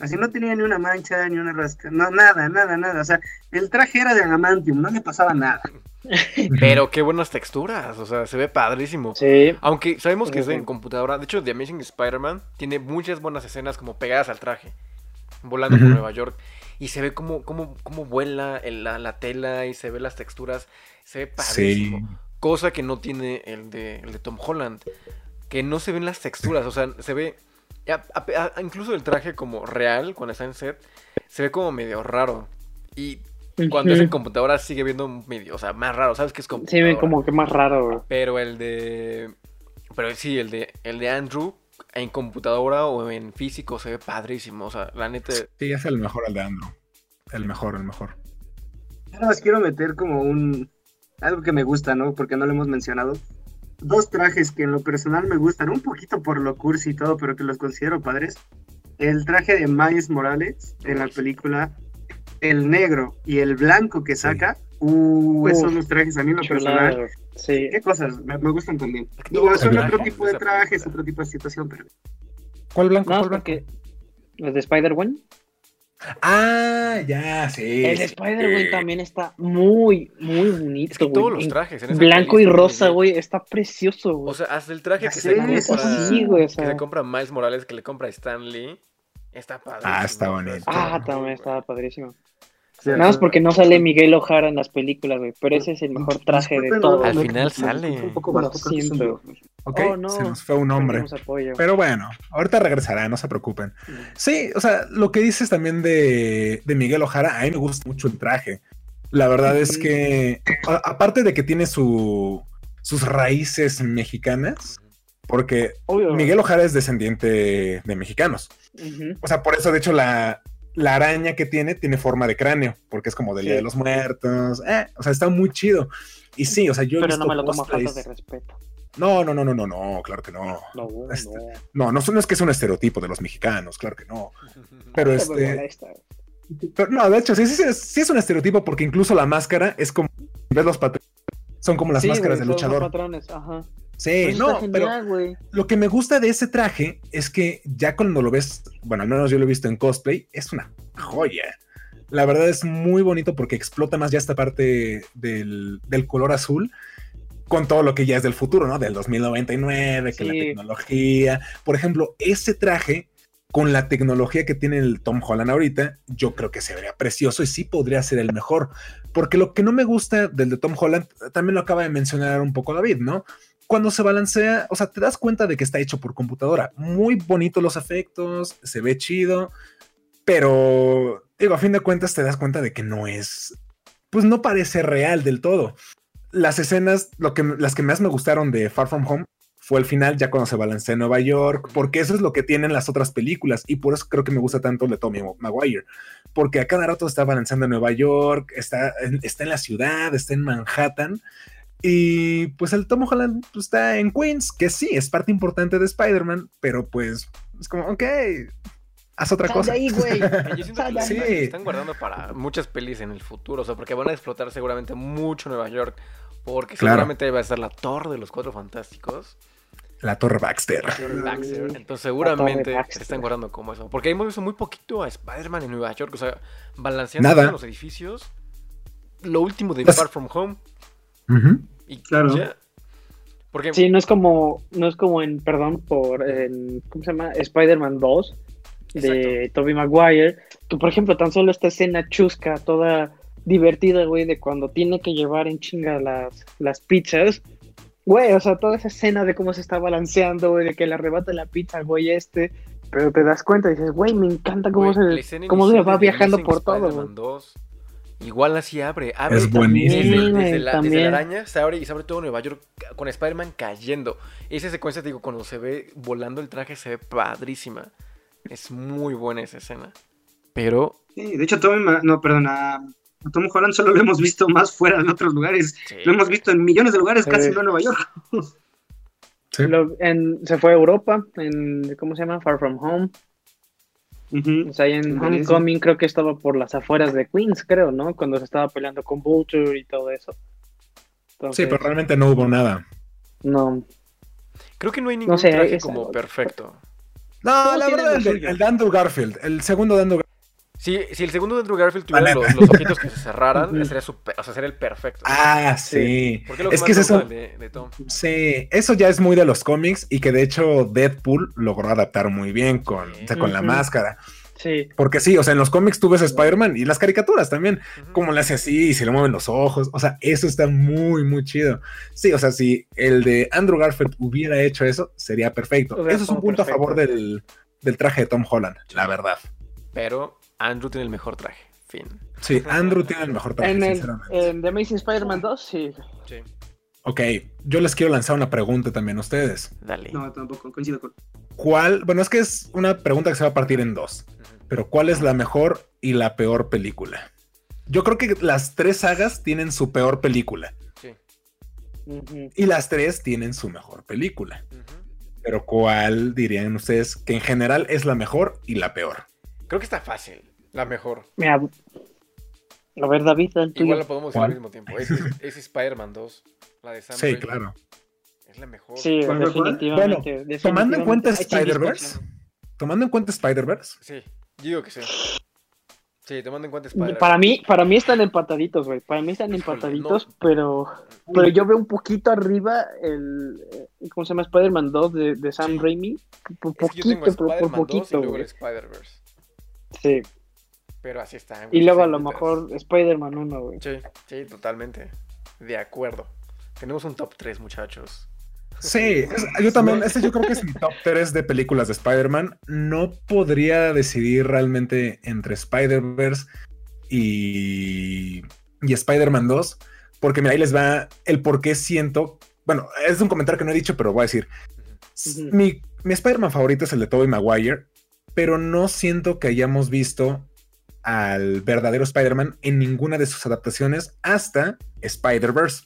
Así no tenía ni una mancha, ni una rasca, no, nada, nada, nada. O sea, el traje era de adamantium, no le pasaba nada. *laughs* Pero qué buenas texturas, o sea, se ve padrísimo. Sí. Aunque sabemos que es en computadora. De hecho, The Amazing Spider-Man tiene muchas buenas escenas como pegadas al traje, volando por Nueva York. Y se ve como, como, como vuela la, la, tela y se ve las texturas. Se ve padrísimo. Sí. Cosa que no tiene el de, el de Tom Holland. Que no se ven las texturas, o sea, se ve incluso el traje como real, cuando está en set, se ve como medio raro. Y cuando es en computadora sigue viendo medio, o sea, más raro, ¿sabes qué es computadora? Sí, ve como que más raro. Pero el de... Pero sí, el de, el de Andrew en computadora o en físico se ve padrísimo, o sea, la neta... Sí, es el mejor el de. El mejor, el mejor. Nada más quiero meter como un... Algo que me gusta, ¿no? Porque no lo hemos mencionado dos trajes que en lo personal me gustan, un poquito por lo cursi y todo, pero que los considero padres. El traje de Miles Morales en la película, el negro y el blanco que saca. Uh, esos dos trajes a mí en lo personal. Sí. ¿Qué cosas? Me, gustan también. Digo, son otro tipo de trajes, otro tipo de situación, pero. ¿Cuál blanco? No, ¿Cuál blanco? porque. ¿Los de Spider-Man? Ah, ya, sí. El de Spider-Man también está muy, muy bonito. Es que todos los trajes. En blanco y rosa, güey, está precioso, güey. O sea, hasta el traje que, Sí, se, compra, sí, güey, o sea. que se compra Miles Morales, que le compra Stan Lee, está padre. Ah, está bonito. Ah, también estaba padrísimo. Sí, Nada más porque no sale Miguel Ojara en las películas, güey. Pero ese es el mejor traje de todo. Al final sale. Un poco bajo, siento. Ok, Oh, no. se nos fue un hombre. Apoyo. Pero bueno, ahorita regresará, no se preocupen. Sí, o sea, lo que dices también de, de Miguel Ojara, a mí me gusta mucho el traje. La verdad es que, a- aparte de que tiene su, sus raíces mexicanas, porque Obvio. Miguel Ojara es descendiente de mexicanos. O sea, por eso, de hecho, la, la araña que tiene tiene forma de cráneo, porque es como del Día de los Muertos. Eh, o sea, está muy chido. Y sí, o sea, yo he Pero visto no me lo tomo a falta de respeto. No, no, no, no, no, no, claro que no. No, no. Este, No, no, no es que es un estereotipo de los mexicanos, claro que no. *laughs* Pero este, pero no, de hecho, sí, sí, sí, es- sí es un estereotipo porque incluso la máscara es como, ves los patrones, son como las Sí, máscaras de son los luchador. patrones, ajá. Sí, Pero no, pero lo que me gusta de ese traje es que ya cuando lo ves, bueno, al menos yo lo he visto en cosplay, es una joya. La verdad es muy bonito porque explota más ya esta parte del, del color azul con todo lo que ya es del futuro, ¿no? Del 2099, que la tecnología. Por ejemplo, ese traje con la tecnología que tiene el Tom Holland ahorita, yo creo que se vería precioso y sí podría ser el mejor. Porque lo que no me gusta del de Tom Holland, también lo acaba de mencionar un poco David, ¿no? Cuando se balancea, o sea, te das cuenta de que está hecho por computadora. Muy bonito los efectos, se ve chido, pero digo, a fin de cuentas te das cuenta de que no es, pues no parece real del todo. Las escenas, lo que, las que más me gustaron de Far From Home fue el final, ya cuando se balancea en Nueva York, porque eso es lo que tienen las otras películas y por eso creo que me gusta tanto el de Tommy Maguire, porque a cada rato está balanceando en Nueva York, está está en la ciudad, está en Manhattan. Y pues el Tom Holland pues, está en Queens, que sí, es parte importante de Spider-Man, pero pues es como, ok, haz otra Sal cosa. ahí, güey. Yo *laughs* siento que Sal Sí. están, guardando para muchas pelis en el futuro, o sea, porque van a explotar seguramente mucho Nueva York, porque Claro. seguramente va a estar la torre de los Cuatro Fantásticos, La Torre Baxter. Baxter, entonces seguramente Baxter. están guardando como eso, porque hemos visto muy poquito a Spider-Man en Nueva York, o sea, balanceando Nada. los edificios, lo último de Pues- Far From Home, Ujú. Y Claro. ya. Porque Sí, no es como, no es como en, perdón, por, en, ¿cómo se llama? Spider-Man 2 de Tobey Maguire, que por ejemplo tan solo esta escena chusca, toda divertida, güey, de cuando tiene que llevar en chinga las, las pizzas, güey, o sea, toda esa escena de cómo se está balanceando, güey, de que le arrebata la pizza, al güey, este, pero te das cuenta y dices, güey, me encanta cómo Güey, se, cómo se va viajando por todo, güey. Spider-Man 2, Igual así abre, abre Es buenísimo. Desde, desde la, desde también. la araña se abre y se abre todo Nueva York con Spider-Man cayendo. Esa secuencia, te digo, cuando se ve volando el traje se ve padrísima. Es muy buena esa escena. Pero. Sí, de hecho, Tom, no, perdón, a, Tom Holland solo lo hemos visto más fuera en otros lugares. sí. Lo hemos visto en millones de lugares, casi no en Nueva York. Sí. Lo- en- se fue a Europa, en, ¿cómo se llama? Far From Home. O sea, en En. Homecoming creo que estaba por las afueras de Queens, creo, ¿no? Cuando se estaba peleando con Vulture y todo eso. Sí, pero realmente no hubo nada. No, Creo que no hay ningún sé, traje esa- como perfecto. No, la verdad, el el de Andrew Garfield, el segundo de Andrew Garfield. Si, si el segundo de Andrew Garfield tuviera los, los ojitos que se cerraran, sería, super, o sea, sería el perfecto. Ah, sí. ¿Por qué lo Es más que es eso. de, de Tom? Sí, eso ya es muy de los cómics y que de hecho Deadpool logró adaptar muy bien con, Sí. o sea, con la máscara. sí. Porque sí, o sea, en los cómics tú ves a Spider-Man y las caricaturas también, Ujú. como le hace así y se le mueven los ojos. O sea, eso está muy, muy chido. Sí, o sea, si el de Andrew Garfield hubiera hecho eso, sería perfecto. Hubiera Eso es un punto a favor del, del traje de Tom Holland, la verdad. Pero Andrew tiene el mejor traje. Fin. Sí, Andrew tiene el mejor traje, En, el, sinceramente. en The Amazing Spider-Man 2, sí. Sí. Ok, yo les quiero lanzar una pregunta también a ustedes. Dale. No, tampoco, coincido con. ¿Cuál? Bueno, es que es una pregunta que se va a partir en dos. Pero ¿cuál es la mejor y la peor película? Yo creo que las tres sagas tienen su peor película Sí. Y las tres tienen su mejor película. Pero ¿cuál dirían ustedes que en general es la mejor y la peor? Creo que está fácil. La mejor. Mira, a ver, David, el tuyo. Igual lo podemos decir al mismo tiempo. Es, es- es Spider-Man 2. La de Sam Sí, claro. Es la mejor. Sí, definitivamente. Tomando en cuenta Spider-Verse, tomando en cuenta Spider-Verse, Sí, yo digo que sí. Sí, tomando en cuenta Spider-Man. Para mí, para mí están empataditos, güey. Para mí están Híjole, empataditos, no. pero, pero yo veo un poquito arriba el, eh, ¿cómo se llama? Spider-Man 2 de, de Sam Sí. Raimi. Por Es que yo poquito, por Spider-Man 2 y poquito, luego el güey. Spider-Verse. Sí. Pero así está. Y luego a lo mejor Spider-Man 1, güey. Sí, sí, totalmente. De acuerdo. Tenemos un top 3, muchachos. sí, es- yo también, este yo creo que es mi top 3 de películas de Spider-Man. No podría decidir realmente entre Spider-Verse y, y Spider-Man 2, porque mira, ahí les va el por qué siento, bueno, es un comentario que no he dicho, pero voy a decir, mi, mi Spider-Man favorito es el de Tobey Maguire, pero no siento que hayamos visto al verdadero Spider-Man en ninguna de sus adaptaciones hasta Spider-Verse,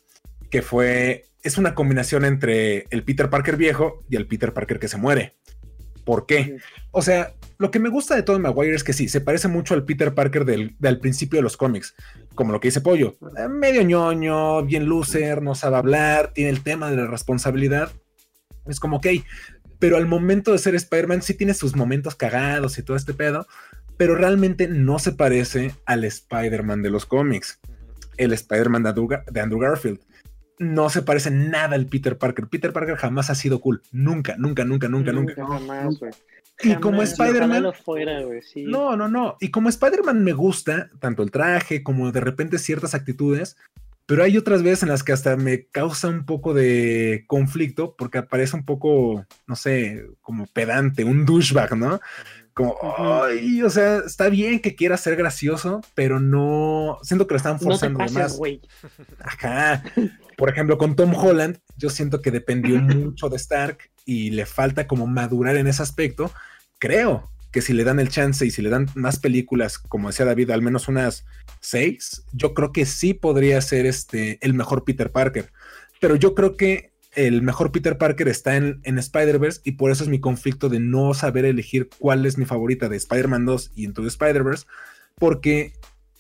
que fue, es una combinación entre el Peter Parker viejo y el Peter Parker que se muere. ¿Por qué? O sea, lo que me gusta de Tobey Maguire es que sí, se parece mucho al Peter Parker del, del principio de los cómics, como lo que dice Pollo, eh, medio ñoño, bien loser, no sabe hablar, tiene el tema de la responsabilidad, es como, ok, pero al momento de ser Spider-Man sí tiene sus momentos cagados y todo este pedo, pero realmente no se parece al Spider-Man de los cómics, el Spider-Man de, Andrew Gar- de Andrew Garfield. No se parece nada al Peter Parker. Peter Parker jamás ha sido cool. Nunca, nunca, nunca, nunca, nunca. jamás, güey. Y como Jamás, Spider-Man, sí. no, no, no. Y como Spider-Man me gusta tanto el traje como de repente ciertas actitudes, pero hay otras veces en las que hasta me causa un poco de conflicto porque aparece un poco, no sé, como pedante, un douchebag, ¿no? Como, ay, o sea, está bien que quiera ser gracioso, pero no, siento que lo están No te forzando de pases, más. Ajá. Por ejemplo, con Tom Holland, yo siento que dependió *laughs* mucho de Stark y le falta como madurar en ese aspecto. Creo que si le dan el chance y si le dan más películas, como decía David, al menos unas seis, yo creo que sí podría ser este el mejor Peter Parker. Pero yo creo que el mejor Peter Parker está en, en Spider-Verse y por eso es mi conflicto de no saber elegir cuál es mi favorita de Spider-Man 2 y Into the Spider-Verse, porque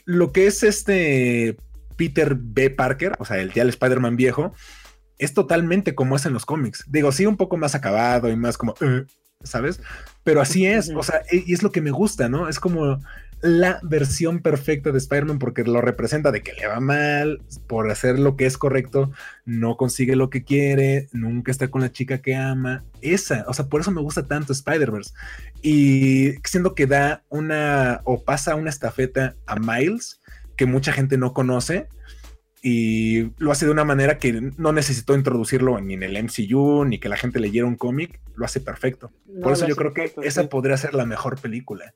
lo que es este Peter B. Parker, o sea, el ya el Spider-Man viejo, es totalmente como es en los cómics. Digo, sí, un poco más acabado y más como, "Eh", ¿sabes? Pero así es, o sea, y y es lo que me gusta, ¿no? Es como la versión perfecta de Spider-Man porque lo representa de que le va mal, por hacer lo que es correcto, no consigue lo que quiere, nunca está con la chica que ama. Esa, o sea, por eso me gusta tanto Spider-Verse. Y siento que da una o pasa una estafeta a Miles que mucha gente no conoce y lo hace de una manera que no necesitó introducirlo ni en el MCU ni que la gente leyera un cómic, lo hace perfecto. No, Por eso yo creo que esa sí. podría ser la mejor película.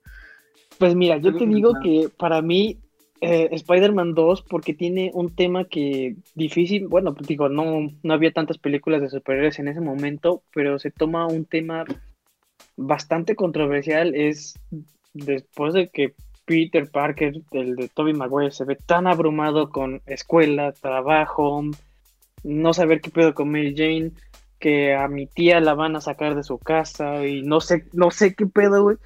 Pues mira, yo te digo que para mí eh, Spider-Man 2 porque tiene un tema que difícil, bueno, pues digo, no, no había tantas películas de superhéroes en ese momento, pero se toma un tema bastante controversial es después de que Peter Parker, el de Tobey Maguire, se ve tan abrumado con escuela, trabajo, no saber qué pedo con Mary Jane, que a mi tía la van a sacar de su casa y no sé, no sé qué pedo, güey.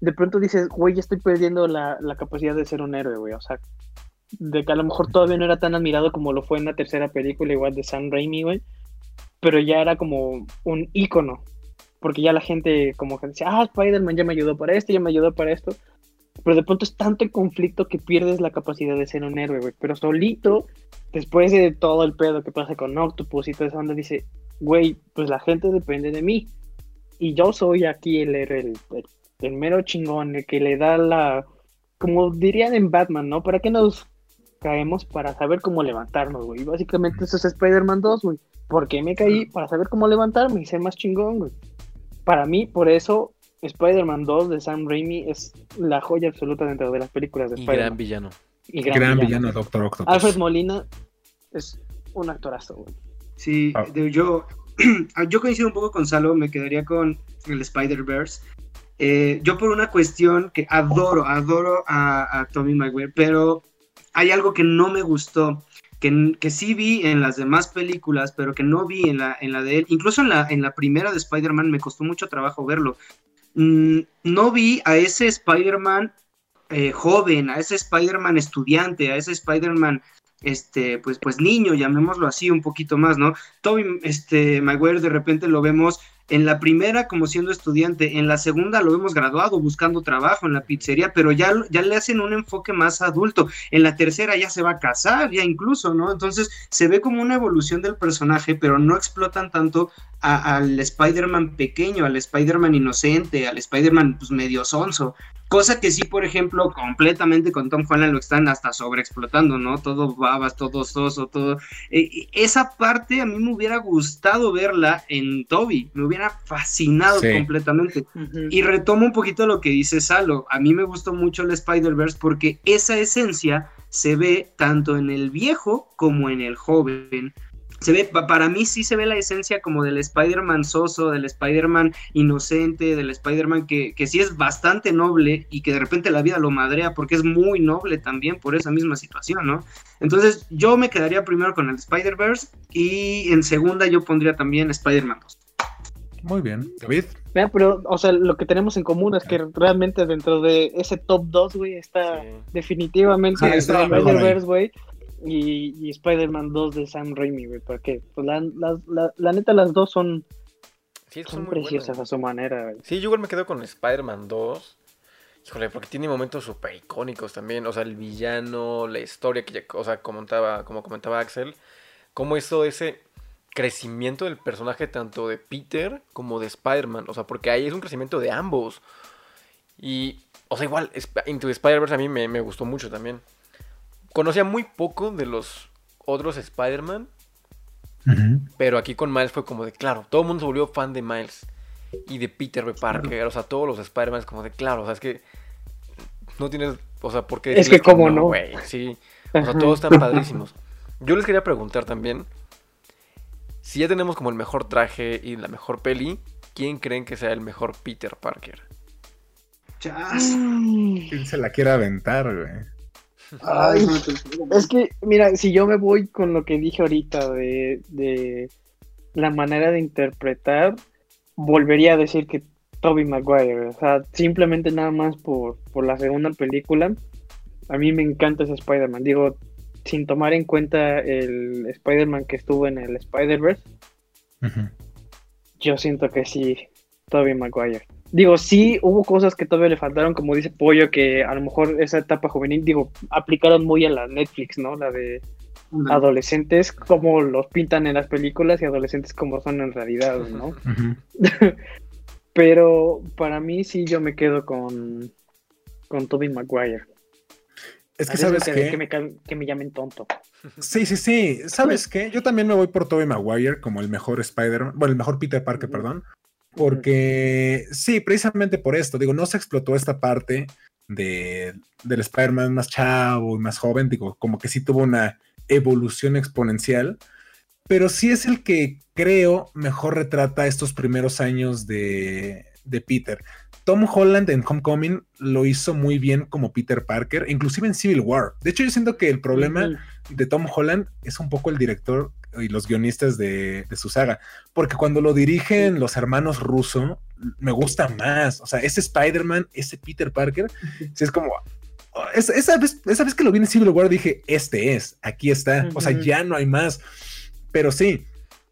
De pronto dices, güey, ya estoy perdiendo la, la capacidad de ser un héroe, güey. O sea, de que a lo mejor todavía no era tan admirado como lo fue en la tercera película, igual de Sam Raimi, güey. Pero ya era como un ícono. Porque ya la gente como que decía, ah, Spider-Man ya me ayudó para esto, ya me ayudó para esto. Pero de pronto es tanto el conflicto que pierdes la capacidad de ser un héroe, güey. Pero solito, después de todo el pedo que pasa con Octopus y toda esa onda, dice, güey, pues la gente depende de mí. Y yo soy aquí el, el, el mero chingón, el que le da la... Como dirían en Batman, ¿no? ¿Para qué nos caemos para saber cómo levantarnos, güey. Básicamente eso es Spider-Man 2, güey. ¿Por qué me caí? Para saber cómo levantarme y ser más chingón, güey. Para mí, por eso, Spider-Man 2 de Sam Raimi es la joya absoluta dentro de las películas de Spider-Man. gran villano. Y gran, villano, Doctor Octopus. Alfred Molina es un actorazo, güey. Sí, ah. yo, *clears throat* yo coincido un poco con Salo, me quedaría con el Spider-Verse. Eh, yo por una cuestión que adoro, adoro a, a Tommy Maguire, pero hay algo que no me gustó, que, que sí vi en las demás películas, pero que no vi en la, en la de él. Incluso en la, en la primera de Spider-Man me costó mucho trabajo verlo. Mm, no vi a ese Spider-Man eh, joven, a ese Spider-Man estudiante, a ese Spider-Man este, pues, pues niño, llamémoslo así un poquito más, ¿no? Toby, este, Maguire de repente lo vemos en la primera como siendo estudiante, en la segunda lo hemos graduado buscando trabajo en la pizzería, pero ya, ya le hacen un enfoque más adulto. En la tercera ya se va a casar, ya incluso, ¿no? Entonces se ve como una evolución del personaje, pero no explotan tanto al Spider-Man pequeño, al Spider-Man inocente, al Spider-Man pues, medio sonso. Cosa que sí, por ejemplo, completamente con Tom Holland lo están hasta sobreexplotando, ¿no? Todo babas, todo soso, todo. Eh, esa parte a mí me hubiera gustado verla en Toby, me hubiera fascinado completamente. Y retomo un poquito lo que dice Salo. A mí me gustó mucho el Spider-Verse porque esa esencia se ve tanto en el viejo como en el joven se ve, para mí sí se ve la esencia como del Spider-Man soso, del Spider-Man inocente, del Spider-Man que, que, sí es bastante noble y que de repente la vida lo madrea porque es muy noble también por esa misma situación, ¿no? Entonces yo me quedaría primero con el Spider-Verse y en segunda yo pondría también Spider-Man 2. Muy bien, David. pero, o sea, lo que tenemos en común es que realmente dentro de ese top 2, güey, está definitivamente ah, Spider-Verse, güey y, Spider-Man 2 de Sam Raimi, güey, porque pues, la, la, la, neta las dos son, son, preciosas a su manera, güey. Sí, yo igual me quedo con Spider-Man 2. Híjole, porque tiene momentos súper icónicos también. O sea, el villano, la historia que ya, o sea, comentaba, como comentaba Axel, cómo hizo ese crecimiento del personaje tanto de Peter como de Spider-Man. O sea, porque ahí es un crecimiento de ambos. Y, o sea, igual, Into Spider-Verse a mí me, me gustó mucho también conocía muy poco de los otros Spider-Man. Pero aquí con Miles fue como de, claro, todo el mundo se volvió fan de Miles y de Peter B. Parker. O sea, todos los Spider-Man es como de, claro, o sea, es que no tienes, o sea, ¿por qué? Es que como no, güey. Sí, o sea, todos están *laughs* padrísimos. Yo les quería preguntar también, si ya tenemos como el mejor traje y la mejor peli, ¿quién creen que sea el mejor Peter Parker? ¿Quién se la quiere aventar, güey? Ay, es que, mira, si yo me voy con lo que dije ahorita de, la manera de interpretar, volvería a decir que Toby Maguire, o sea, simplemente nada más por, la segunda película, a mí me encanta ese Spider-Man, digo, sin tomar en cuenta el Spider-Man que estuvo en el Spider-Verse, yo siento que sí, Toby Maguire. Digo, sí hubo cosas que todavía le faltaron, como dice Pollo, que a lo mejor esa etapa juvenil, digo, aplicaron muy a la Netflix, ¿no? La de adolescentes como los pintan en las películas y adolescentes como son en realidad, ¿no? *laughs* Pero para mí sí yo me quedo con, con Tobey Maguire. Es que sabes que, que, me, que me llamen tonto. Sí, sí, sí. ¿Sabes qué? Yo también me voy por Tobey Maguire como el mejor Spider-Man, bueno, el mejor Peter Parker, perdón. Porque sí, precisamente por esto, digo, no se explotó esta parte de, del Spider-Man más chavo y más joven, digo, como que sí tuvo una evolución exponencial, pero sí es el que creo mejor retrata estos primeros años de, de Peter. Tom Holland en Homecoming lo hizo muy bien como Peter Parker, inclusive en Civil War. De hecho, yo siento que el problema de Tom Holland es un poco el director y los guionistas de, su saga, porque cuando lo dirigen los hermanos Russo, me gusta más. O sea, ese Spider-Man, ese Peter Parker, es como, esa, vez, esa vez que lo vi en Civil War dije, este es, aquí está. O sea, ya no hay más. Pero sí,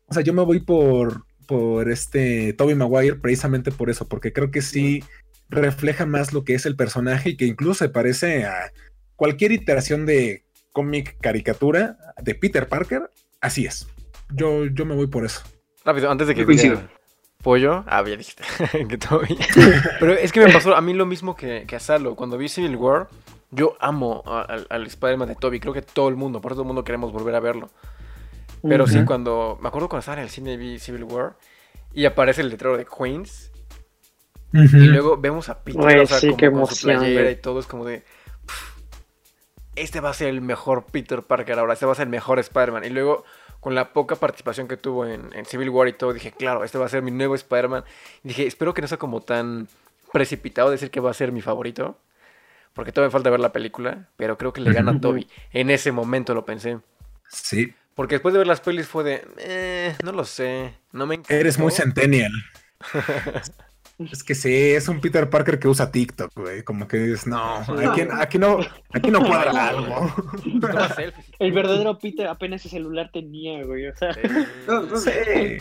o sea, yo me voy por, por este Toby Maguire precisamente por eso, porque creo que sí refleja más lo que es el personaje y que incluso se parece a cualquier iteración de cómic caricatura de Peter Parker. Así es. Yo, yo me voy por eso. Rápido, antes de que diga pollo. Ah, ya dijiste *laughs* que Toby. *laughs* Pero es que me pasó a mí lo mismo que, que a Salo. Cuando vi Civil War, yo amo al Spider-Man de Toby. Creo que todo el mundo, por todo el mundo queremos volver a verlo. Pero sí, cuando. Me acuerdo cuando estaba en el cine y vi Civil War y aparece el letrero de Queens. Y luego vemos a Peter, o sea, como con su playera y todo, es como de. este va a ser el mejor Peter Parker ahora, este va a ser el mejor Spider-Man. Y luego, con la poca participación que tuvo en, Civil War y todo, dije, claro, este va a ser mi nuevo Spider-Man. Y dije, espero que no sea como tan precipitado decir que va a ser mi favorito. Porque todavía me falta ver la película, pero creo que le gana a Toby. En ese momento lo pensé. Sí. Porque después de ver las pelis fue de, eh, no lo sé, no me Eres muy centennial. *laughs* es que sí, es un Peter Parker que usa TikTok, güey. Como que dices, no, aquí, aquí no, aquí no cuadra algo. El verdadero Peter apenas ese celular tenía, güey. O sea, no, sé.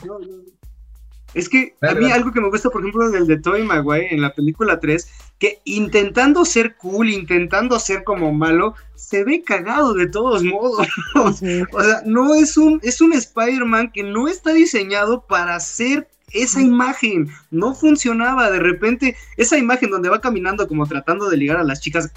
Es que a mí algo que me gusta, por ejemplo, del de Tobey Maguire en la película 3, que intentando ser cool, intentando ser como malo, se ve cagado de todos modos. *laughs* o sea, no es un, es un Spider-Man que no está diseñado para ser esa imagen. No funcionaba. De repente, esa imagen donde va caminando como tratando de ligar a las chicas,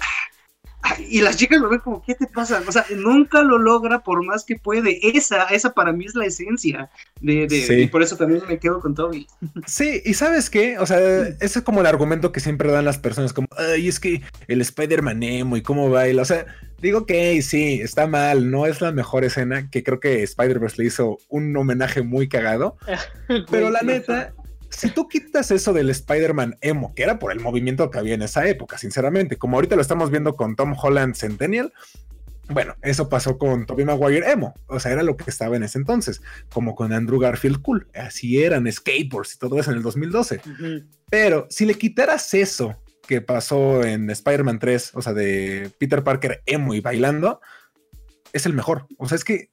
y las chicas lo ven como, ¿qué te pasa? O sea, nunca lo logra por más que puede. Esa, esa para mí es la esencia de, de y por eso también me quedo con Toby. Sí, y ¿sabes qué? O sea, ese es como el argumento que siempre dan las personas, como, ay, es que el Spider-Man emo y cómo baila. O sea, digo que sí, está mal, no es la mejor escena, que creo que Spider-Verse le hizo un homenaje muy cagado. *laughs* pero la neta, si tú quitas eso del Spider-Man emo, que era por el movimiento que había en esa época, sinceramente, como ahorita lo estamos viendo con Tom Holland Centennial, bueno, eso pasó con Tobey Maguire emo, o sea, era lo que estaba en ese entonces, como con Andrew Garfield cool, así eran skateboards y todo eso en el 2012. Pero si le quitaras eso que pasó en Spider-Man 3, o sea, de Peter Parker emo y bailando, es el mejor. O sea, es que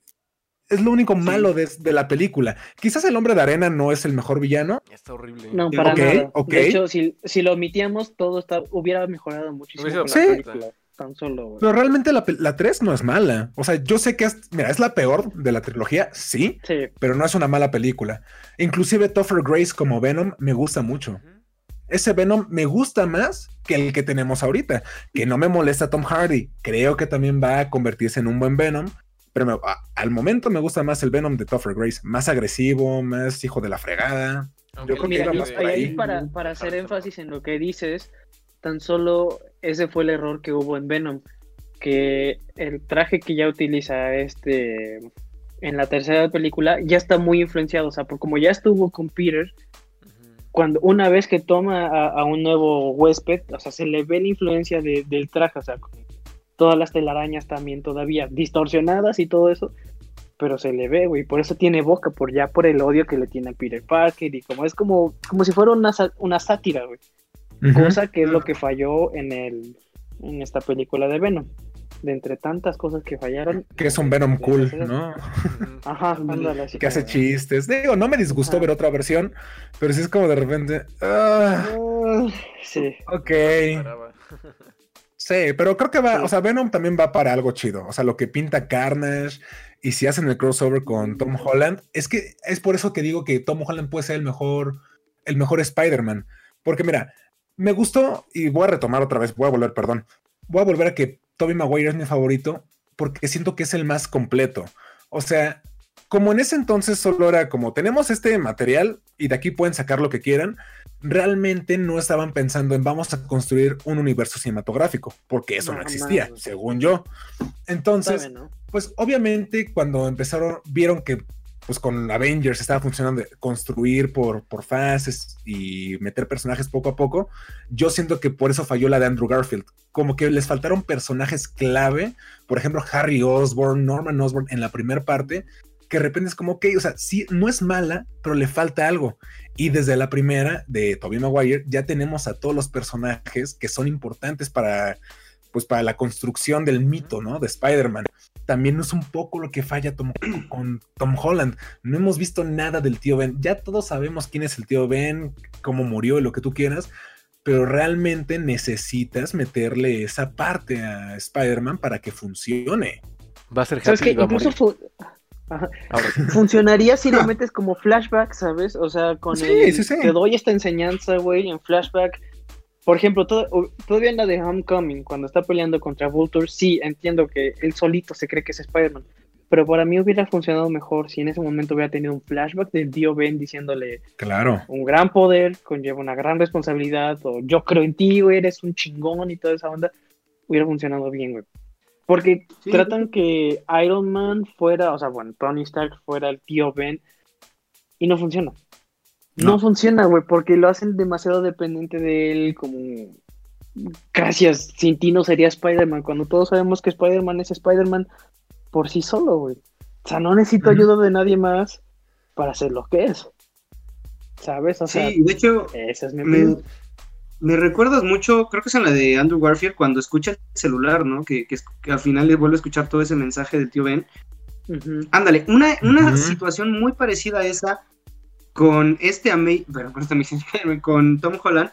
es lo único malo de, la película. Quizás el hombre de arena no es el mejor villano. Está horrible. No, para nada. De hecho, si, lo omitíamos, todo está, hubiera mejorado muchísimo. Sí. Tan solo, Pero realmente la, la 3 no es mala. O sea, yo sé que es, mira, es la peor de la trilogía, sí, sí. pero no es una mala película. Inclusive Topher Grace como Venom me gusta mucho. Ese Venom me gusta más que el que tenemos ahorita, que no me molesta Tom Hardy. Creo que también va a convertirse en un buen Venom, pero al momento me gusta más el Venom de Topher Grace, más agresivo, más hijo de la fregada. yo creo que más ahí. Para, para hacer énfasis en lo que dices, tan solo ese fue el error que hubo en Venom, que el traje que ya utiliza este en la tercera película ya está muy influenciado, o sea, por como ya estuvo con Peter, cuando una vez que toma a, un nuevo huésped, o sea, se le ve la influencia del traje, o sea, todas las telarañas también todavía distorsionadas y todo eso, pero se le ve, güey, por eso tiene boca, por ya por el odio que le tiene a Peter Parker y como es como, como si fuera una, una sátira, güey. Cosa que es lo que falló en el en esta película de Venom. De entre tantas cosas que fallaron. Que es un Venom cool, ¿no? Ajá, ándale, Que hace chistes. Digo, no me disgustó ver otra versión, pero sí es como de repente. Ah, sí. Ok. Sí, pero creo que va, o sea, Venom también va para algo chido. O sea, lo que pinta Carnage y si hacen el crossover con Tom Holland, es que es por eso que digo que Tom Holland puede ser el mejor, el mejor Spider-Man. Porque mira, me gustó y voy a retomar otra vez, voy a volver, perdón. Voy a volver a que Tobey Maguire es mi favorito porque siento que es el más completo. O sea, como en ese entonces solo era como tenemos este material y de aquí pueden sacar lo que quieran, realmente no estaban pensando en vamos a construir un universo cinematográfico, porque eso no, existía, según yo. Entonces, pues obviamente cuando empezaron, vieron que pues con Avengers estaba funcionando construir por, por fases y meter personajes poco a poco, yo siento que por eso falló la de Andrew Garfield. Como que les faltaron personajes clave, por ejemplo, Harry Osborn, Norman Osborn en la primera parte, que de repente es como, ok, o sea, sí, no es mala, pero le falta algo. Y desde la primera de Tobey Maguire ya tenemos a todos los personajes que son importantes para, pues, para la construcción del mito, ¿no? De Spider-Man también es un poco lo que falla *clears throat* con Tom Holland. No hemos visto nada del tío Ben. Ya todos sabemos quién es el tío Ben, cómo murió y lo que tú quieras, pero realmente necesitas meterle esa parte a Spider-Man para que funcione. Va a ser ¿Sabes happy, que va a incluso fu- sí. *laughs* funcionaría si le metes como flashback, ¿sabes? O sea, con Sí, el, sí, te doy esta enseñanza, güey, en flashback. Por ejemplo, todo- todavía en la de Homecoming, cuando está peleando contra Vulture, sí, entiendo que él solito se cree que es Spider-Man. Pero para mí hubiera funcionado mejor si en ese momento hubiera tenido un flashback del tío Ben diciéndole Claro. un gran poder conlleva una gran responsabilidad, o yo creo en ti, güey, eres un chingón y toda esa onda, hubiera funcionado bien, güey. Porque Sí. tratan que Iron Man fuera, o sea, bueno, Tony Stark fuera el tío Ben, y no funciona. No, No. funciona, güey, porque lo hacen demasiado dependiente de él, como... Gracias, sin ti no sería Spider-Man, cuando todos sabemos que Spider-Man es Spider-Man por sí solo, güey. O sea, no necesito ayuda de nadie más para ser lo que es. ¿Sabes? O sea, Sí, de hecho, esa es mi me. Me recuerdas mucho, creo que es en la de Andrew Garfield, cuando escucha el celular, ¿no? Que, que, al final le vuelve a escuchar todo ese mensaje del tío Ben. Ándale, una, una situación muy parecida a esa con este Ama- bueno, con este Amazing *laughs* con Tom Holland,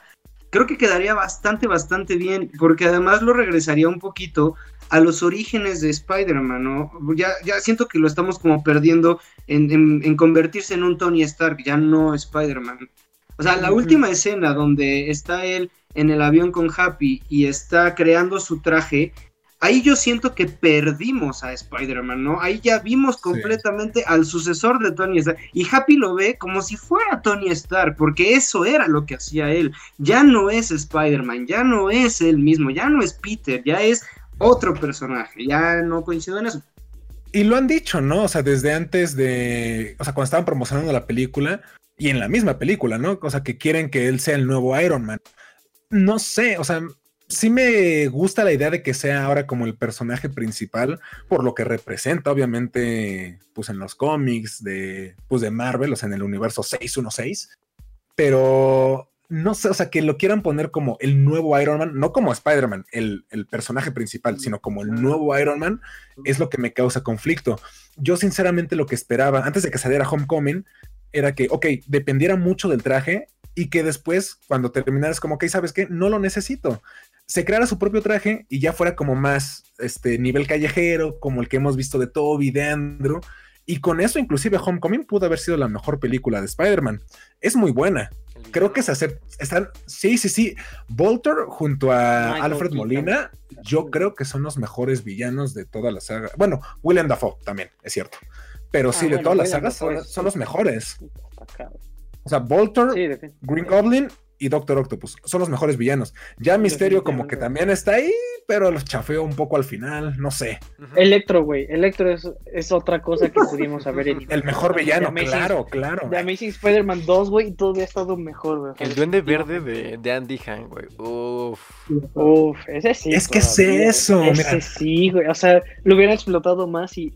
creo que quedaría bastante, bastante bien, porque además lo regresaría un poquito a los orígenes de Spider-Man, ¿no? Ya, ya siento que lo estamos como perdiendo en, en- en convertirse en un Tony Stark, ya no Spider-Man. O sea, la última escena donde está él en el avión con Happy y está creando su traje, ahí yo siento que perdimos a Spider-Man, ¿no? Ahí ya vimos completamente al sucesor de Tony Stark. Y Happy lo ve como si fuera Tony Stark, porque eso era lo que hacía él. Ya no es Spider-Man, ya no es él mismo, ya no es Peter, ya es otro personaje. Ya no coincido en eso. Y lo han dicho, ¿no? O sea, desde antes de, o sea, cuando estaban promocionando la película y en la misma película, ¿no? O sea, que quieren que él sea el nuevo Iron Man. No sé, o sea, sí me gusta la idea de que sea ahora como el personaje principal por lo que representa, obviamente, pues en los cómics de, pues de Marvel, o sea, en el universo 616, pero no sé, o sea, que lo quieran poner como el nuevo Iron Man, no como Spider-Man, el, el personaje principal, sino como el nuevo Iron Man, es lo que me causa conflicto. Yo sinceramente lo que esperaba antes de que saliera Homecoming era que, ok, dependiera mucho del traje y que después, cuando terminaras como, ok, ¿sabes qué? No lo necesito. Se creara su propio traje y ya fuera como más este nivel callejero, como el que hemos visto de Toby, de Andrew. Y con eso, inclusive, Homecoming pudo haber sido la mejor película de Spider-Man. Es muy buena. Creo que se acepta. Están. Sí, sí, sí. Voltor junto a Michael Alfred. Molina, yo creo que son los mejores villanos de toda la saga. Bueno, William Dafoe también, es cierto. Pero sí, Ah, de bueno, todas las sagas son, los mejores. O sea, Sí, defin- Green Goblin y Doctor Octopus son los mejores villanos. Ya Misterio, como que también está ahí, pero los chafeó un poco al final. No sé. Electro, güey. Electro es, es otra cosa que pudimos haber *laughs* eliminado. El mejor villano, The Amazing- claro, claro. The Amazing Spider-Man 2, güey, todavía ha estado mejor, güey. El duende verde de, de Andy Han, güey. Uf. Uf, ese sí. Es que es eso, mira. Ese sí, güey. O sea, lo hubieran explotado más y.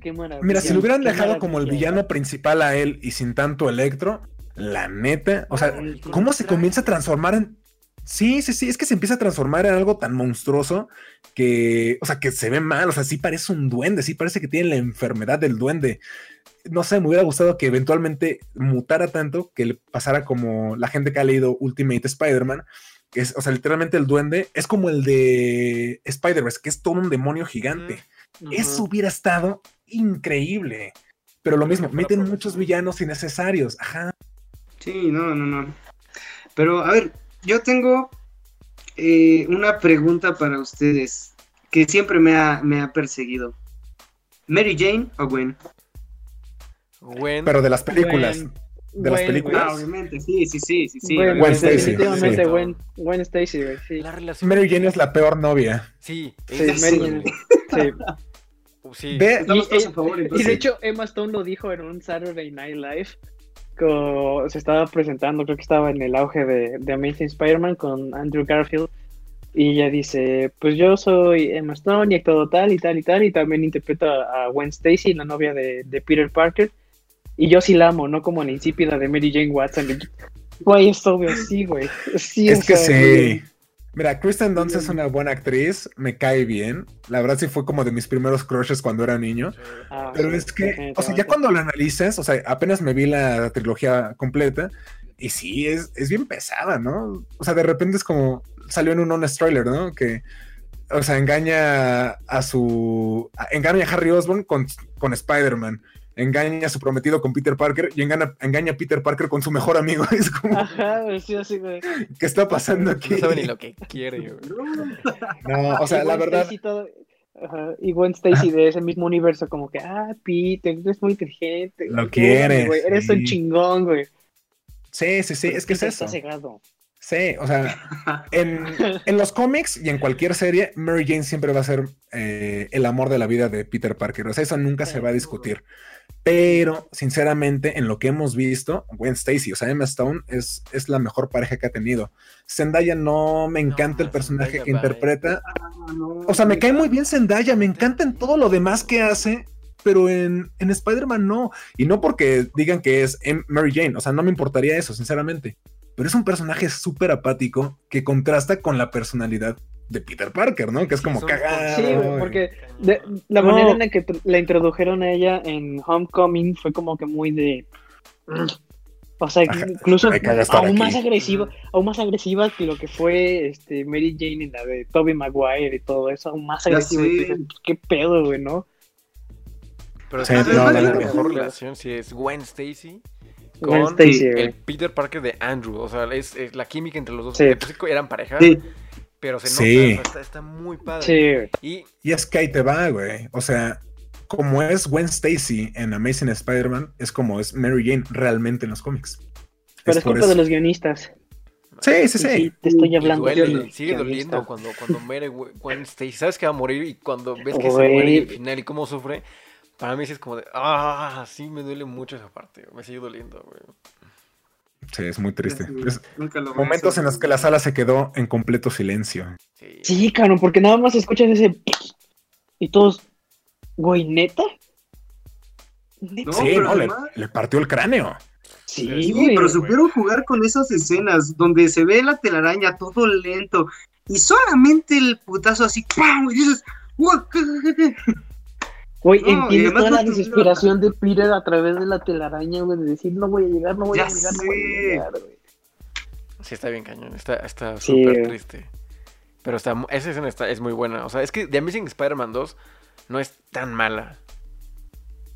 Qué maravilla. Mira, si lo hubieran dejado como el villano principal a él y sin tanto electro, la neta, o sea, ¿cómo se comienza a transformar en... Sí, sí, sí, es que se empieza a transformar en algo tan monstruoso que, o sea, que se ve mal, o sea, sí parece un duende, sí parece que tiene la enfermedad del duende. No sé, me hubiera gustado que eventualmente mutara tanto que le pasara como la gente que ha leído Ultimate Spider-Man, que es, o sea, literalmente el duende es como el de Spider-Verse, que es todo un demonio gigante. Eso hubiera estado increíble. Pero lo mismo, meten muchos villanos innecesarios. Ajá. Sí, no, no, no. Pero, a ver, yo tengo eh, una pregunta para ustedes que siempre me ha, me ha perseguido. ¿Mary Jane o Gwen? Gwen. Pero de las películas. Gwen- de las Gwen, películas. Ah, obviamente, sí, sí, sí, sí, sí. Gwen, Gwen Stacy, definitivamente sí. Gwen, Gwen Stacy, güey, sí. La relación. Mary Jane es la peor novia. Sí, Sí, Mary Jane. Sí. Sí. Ve, Estamos Y- todos y- a favor, Y entonces. de hecho, Emma Stone lo dijo en un Saturday Night Live. se estaba presentando, creo que estaba en el auge de, de Amazing Spider-Man con Andrew Garfield. Y ella dice: Pues yo soy Emma Stone y he actuado tal y tal y tal. Y también interpreto a, a Gwen Stacy, la novia de, de Peter Parker. Y yo sí la amo, no como la insípida de Mary Jane Watson. Güey, es obvio, sí, güey. Sí, es que sea, sí. Mira, Kristen Dunst es una buena actriz, me cae bien. La verdad sí fue como de mis primeros crushes cuando era niño. ah, Pero es que, o sea, ya cuando lo analizas, o sea, apenas me vi la trilogía completa y sí, es, es bien pesada, ¿no? O sea, de repente es como, salió en un honest trailer, ¿no? Que, o sea, engaña a su, engaña a Harry Osborn con, con Spider-Man, engaña a su prometido con Peter Parker y engaña, engaña a Peter Parker con su mejor amigo. *laughs* Es como, Ajá, sí, así, güey. ¿qué está pasando aquí? No sabe ni lo que quiere, güey. No, o sea, Y la verdad, Stacy todo- ajá, y Gwen Stacy de ese mismo universo, como que, ah, Peter, eres muy inteligente. Lo quieres, güey, Eres sí. un chingón, güey. sí, sí, sí, es que es eso. Está cegado. Sí, o sea, en, en los cómics y en cualquier serie, Mary Jane siempre va a ser eh, el amor de la vida de Peter Parker. O sea, eso nunca se va a discutir. Pero, sinceramente, en lo que hemos visto, Gwen Stacy, o sea, Emma Stone es, es la mejor pareja que ha tenido. Zendaya no me encanta el personaje Zendaya, que interpreta. Ah, no, O sea, me cae muy bien Zendaya, me encanta en todo lo demás que hace, pero en, en Spider-Man no. Y no porque digan que es Mary Jane, o sea, no me importaría eso, sinceramente. Pero es un personaje súper apático que contrasta con la personalidad de Peter Parker, ¿no? Que es como cagado. Sí, güey, porque de- la No. manera en la que la introdujeron a ella en Homecoming fue como que muy de. O sea, Ajá, incluso aún aquí. más agresiva, aún más agresiva que lo que fue este Mary Jane en la de Tobey Maguire y todo eso, aún más agresivo. ¿Qué pedo, güey, no? Pero Sí, ¿sabes no, la mejor relación si es Gwen Stacy Gwen con Stacy, el Peter Parker de Andrew. O sea, es, es la química entre los dos. Sí eran pareja, Sí, pero se nota, Sí. o sea, está, está muy padre. Sí. Y Y es que ahí te va, güey. O sea, como es Gwen Stacy en Amazing Spider-Man, es como es Mary Jane realmente en los cómics. Pero es por culpa eso. de los guionistas. Sí, sí, sí. sí, te estoy hablando. duele, de sigue guionista. doliendo cuando, cuando muere Gwen Stacy. Sabes que va a morir y cuando ves que se Güey. muere y el final y cómo sufre, para mí sí es como de, ah, sí me duele mucho esa parte. Me sigue doliendo, güey. Sí, es muy triste. sí, Es momentos en los que la sala se quedó en completo silencio. Sí. Sí, cabrón, porque nada más escuchas ese. Y todos. Güey, neta. ¿Neta? No, sí, pero no, le, además- le partió el cráneo. Sí, Sí, güey. pero supieron jugar con esas escenas donde se ve la telaraña todo lento y solamente el putazo así, ¡pam! Y dices, "What? Güey, No, además toda la desesperación de Peter a través de la telaraña, güey, de decir no voy a llegar, no voy Ya a llegar, no voy a llegar, güey. Sí, está bien cañón. Está está Sí, súper triste. Pero está, esa escena está, es muy buena. O sea, es que The Amazing Spider-Man 2 no es tan mala.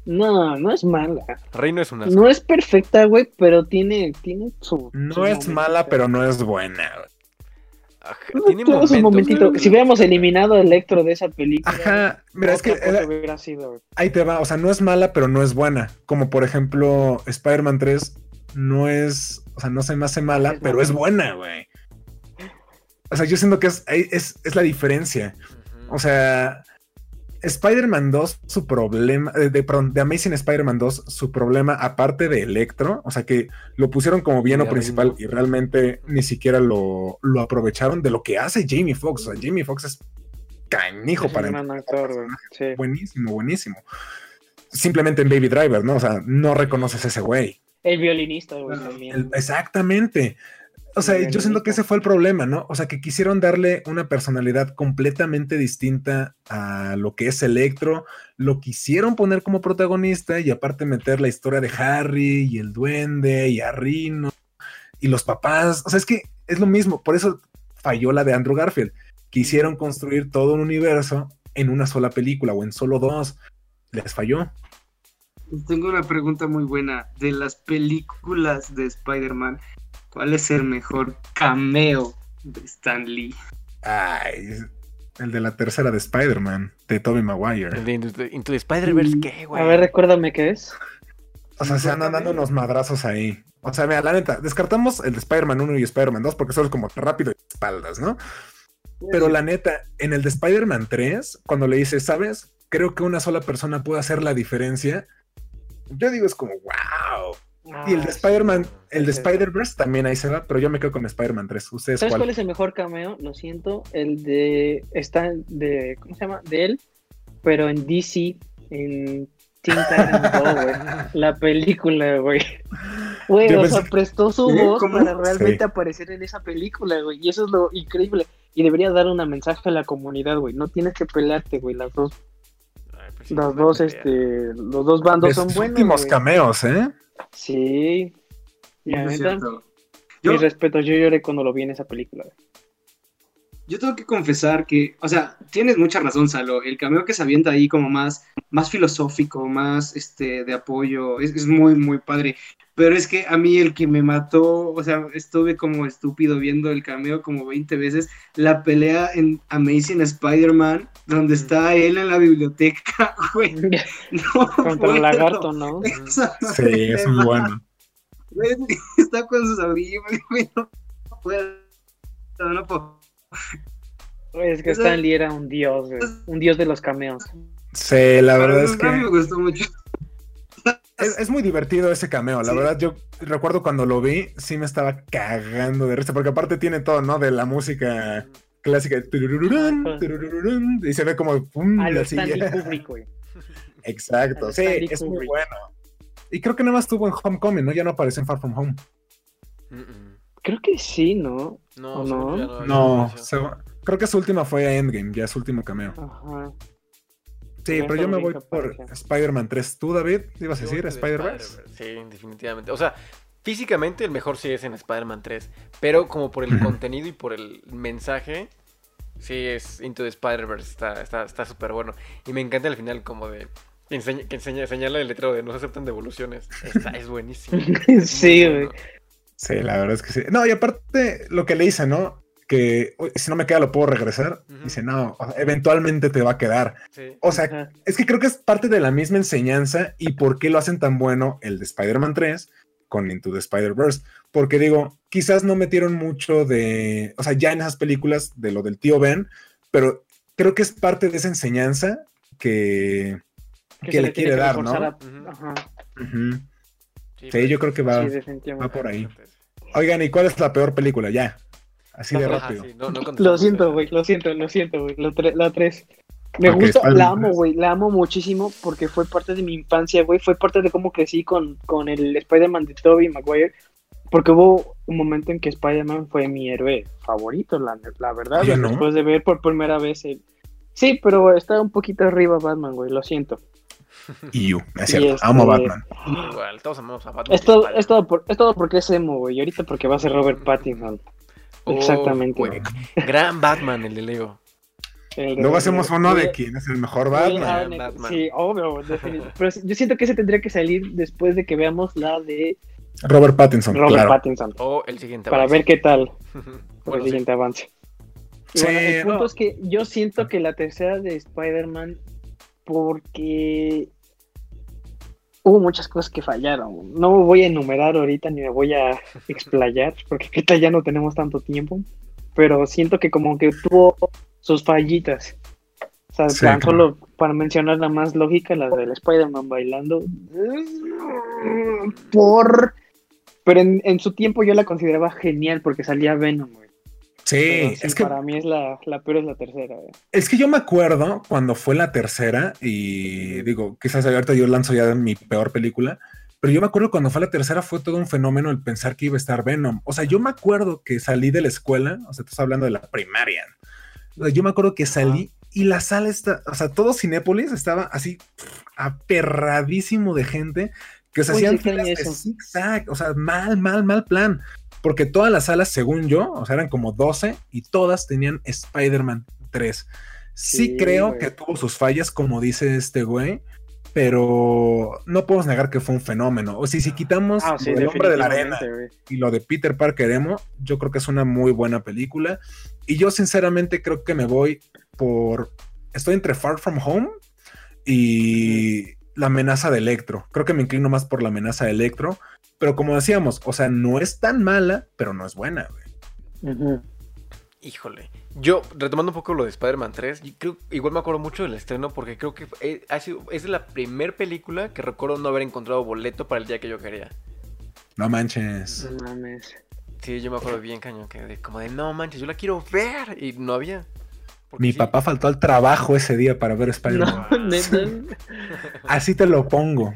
No, no es mala. Reino es una. No es perfecta, güey, pero tiene, tiene su. No su es mala, pero no es buena. güey. Tiene momentito. Si hubiéramos eliminado a Electro de esa película, Ajá, mira, es que hubiera sido, ahí te va. O sea, no es mala, pero no es buena. Como por ejemplo, Spider-Man 3 no es, o sea, no se me hace mala, Es pero es buena, güey. O sea, yo siento que es, es, es la diferencia. O sea, Spider-Man 2, su problema, de, perdón, de Amazing Spider-Man 2, su problema, aparte de Electro, o sea que lo pusieron como villano principal y realmente ni siquiera lo, lo aprovecharon de lo que hace Jamie Foxx. O sea, Jamie Foxx es canijo Es para un gran actor. Sí. buenísimo, buenísimo. Simplemente en Baby Driver, ¿no? O sea, no reconoces a ese güey. El violinista, güey, Bueno, también. El- exactamente. O sea, yo siento que ese fue el problema, ¿no? O sea, que quisieron darle una personalidad completamente distinta a lo que es Electro, lo quisieron poner como protagonista y aparte meter la historia de Harry y el duende y a Rino y los papás. O sea, es que es lo mismo, por eso falló la de Andrew Garfield. Quisieron construir todo un universo en una sola película o en solo dos. Les falló. Tengo una pregunta muy buena. De las películas de Spider-Man, ¿cuál es el mejor cameo de Stan Lee? Ay, el de la tercera de Spider-Man, de Tobey Maguire. El de Into the, Into the Spider-Verse, ¿qué, güey? A ver, recuérdame qué es. O sea, se andan dando unos madrazos ahí. O sea, mira, la neta, descartamos el de Spider-Man 1 y Spider-Man 2 porque son como rápido y espaldas, ¿no? Pero la neta, en el de Spider-Man 3, cuando le dice, ¿sabes? creo que una sola persona puede hacer la diferencia, yo digo es como, wow. Y el de Ah, Spider-Man, el de sí. Spider-Verse también ahí se va, pero yo me quedo con Spider-Man 3. ¿Ustedes ¿Sabes cuál? cuál es el mejor cameo? Lo siento, el de. Está de. ¿Cómo se llama? De él, pero en DC, en Teen Titans Go, güey. *laughs* La película, güey. Güey, o pensé sea, prestó su ¿Sí? voz ¿Cómo? para realmente aparecer en esa película, güey. Y eso es lo increíble. Y debería dar un mensaje a la comunidad, güey. No tienes que pelearte, güey. Las dos, Pues sí, una dos, pelea. este, los dos bandos son buenos. últimos güey. cameos, ¿eh? Sí. Y la Es neta, cierto. Yo, mis respetos, yo lloré cuando lo vi en esa película. güey. Yo tengo que confesar que, o sea, tienes mucha razón, Salo. El cameo que se avienta ahí como más, más filosófico, más este de apoyo, es, es muy, muy padre. Pero es que a mí el que me mató, o sea, estuve como estúpido viendo el cameo como 20 veces, la pelea en Amazing Spider-Man, donde está él en la biblioteca, *laughs* güey. *laughs* No Contra el lagarto, ¿no? *laughs* Esa Sí, es muy bueno. Está con sus audífonos, güey, no puedo. No puedo. Es que Stan Lee era un dios, güey. Un dios de los cameos. Sí, la Pero verdad es a mí me que gustó mucho. es, es muy divertido ese cameo. La Sí. verdad, yo recuerdo cuando lo vi, sí me estaba cagando de risa, porque aparte tiene todo, ¿no? De la música clásica. Y se ve como pum, A lo así. Stanley *laughs* Kubrick, güey. Exacto, a sí, Stanley es muy bueno. Y creo que nada más estuvo en Homecoming, ¿no? Ya no apareció en Far From Home. Mm, mm. Creo que sí, ¿no? No, ¿O según no? No, se- creo que su última fue a Endgame, ya su último cameo. Ajá. Sí, pero yo me voy por. Spider-Man 3. ¿Tú, David? ¿Ibas a decir Spider-Verse? Sí, definitivamente. O sea, físicamente el mejor sí es en Spider-Man 3, pero como por el contenido y por el mensaje, sí es Into the Spider-Verse, está está está súper bueno. Y me encanta el final como de que enseña, que enseña, señala el letrero de no se aceptan devoluciones. Está- es buenísimo. *laughs* sí, güey. bueno. Sí, la verdad es que sí. No, y aparte, lo que le dice, ¿no? Que "Uy, si no me queda, lo puedo regresar. Dice, no, o sea, eventualmente te va a quedar. Sí. O sea, es que creo que es parte de la misma enseñanza y por qué lo hacen tan bueno el de Spider-Man 3 con Into the Spider-Verse. Porque digo, quizás no metieron mucho de, o sea, ya en esas películas de lo del tío Ben, pero creo que es parte de esa enseñanza que, que le quiere dar, ¿no? a-. Sí, Sí, yo creo que va, Sí, va por ahí. Oigan, ¿y cuál es la peor película? Ya, así de Ajá, rápido. sí, no- no Lo siento, güey, lo siento, lo siento, güey. tre- La 3. Me Ok, gusta, la amo, 3. güey, la amo muchísimo porque fue parte de mi infancia, güey. Fue parte de cómo crecí con, con el Spider-Man de Tobey Maguire. Porque hubo un momento en que Spider-Man fue mi héroe favorito, la, la verdad, güey, ¿no? después de ver por primera vez el... Sí, pero está un poquito arriba Batman, güey, lo siento. Y you, es cierto, este- amo Batman. Igual, todos amamos a Batman. Es todo, es, todo por- es todo porque es emo, güey, y ahorita porque va a ser Robert Pattinson. Oh, Exactamente. güey. Gran Batman, el de. El de- Luego hacemos uno de quién es el mejor Will Batman. Arnett, Batman. Sí, obvio, definit- Pero yo siento que ese tendría que salir después de que veamos la de Robert Pattinson, Robert claro. Pattinson. O el siguiente. Para avance. ver qué tal *laughs* Bueno, el sí. siguiente avance. Y Sí, bueno, el punto no. es que yo siento que la tercera de Spider-Man, porque hubo muchas cosas que fallaron. No voy a enumerar ahorita ni me voy a *laughs* explayar, porque ahorita ya no tenemos tanto tiempo. Pero siento que como que tuvo sus fallitas. O sea, Sí, tan claro. solo para mencionar la más lógica, la del Spider-Man bailando. Por. Pero en, en su tiempo yo la consideraba genial porque salía Venom. Sí, Pero sí, es que para mí es la, la peor es la tercera, güey. Es que yo me acuerdo cuando fue la tercera, y digo, quizás ahorita yo lanzo ya mi peor película, pero yo me acuerdo cuando fue la tercera fue todo un fenómeno el pensar que iba a estar Venom. O sea, yo me acuerdo que salí de la escuela, o sea, estás hablando de la primaria. Yo me acuerdo que salí y la sala está, o sea, todo Cinépolis estaba así pff, aperradísimo de gente que se Uy, hacían filas de zigzag, o sea, mal, mal, mal plan. Porque todas las salas, según yo, o sea, eran como 12 y todas tenían Spider-Man 3. Sí, Sí, creo güey. que tuvo sus fallas, como dice este güey, pero no podemos negar que fue un fenómeno. O sea, si quitamos Ah, sí, del hombre de la arena güey. y lo de Peter Parker emo, yo creo que es una muy buena película. Y yo sinceramente creo que me voy por... Estoy entre Far From Home y la amenaza de Electro. Creo que me inclino más por la amenaza de Electro. Pero como decíamos, o sea, no es tan mala, pero no es buena. güey. Híjole. Yo, retomando un poco lo de Spider-Man 3, yo creo, igual me acuerdo mucho del estreno porque creo que he- ha sido, es la primera película que recuerdo no haber encontrado boleto para el día que yo quería. No manches. No mames. Sí, yo me acuerdo bien, cañón, que de- como de no manches, yo la quiero ver. Y no había. Mi sí, papá faltó al trabajo ese día para ver Spider-Man. No. *laughs* Así te lo pongo.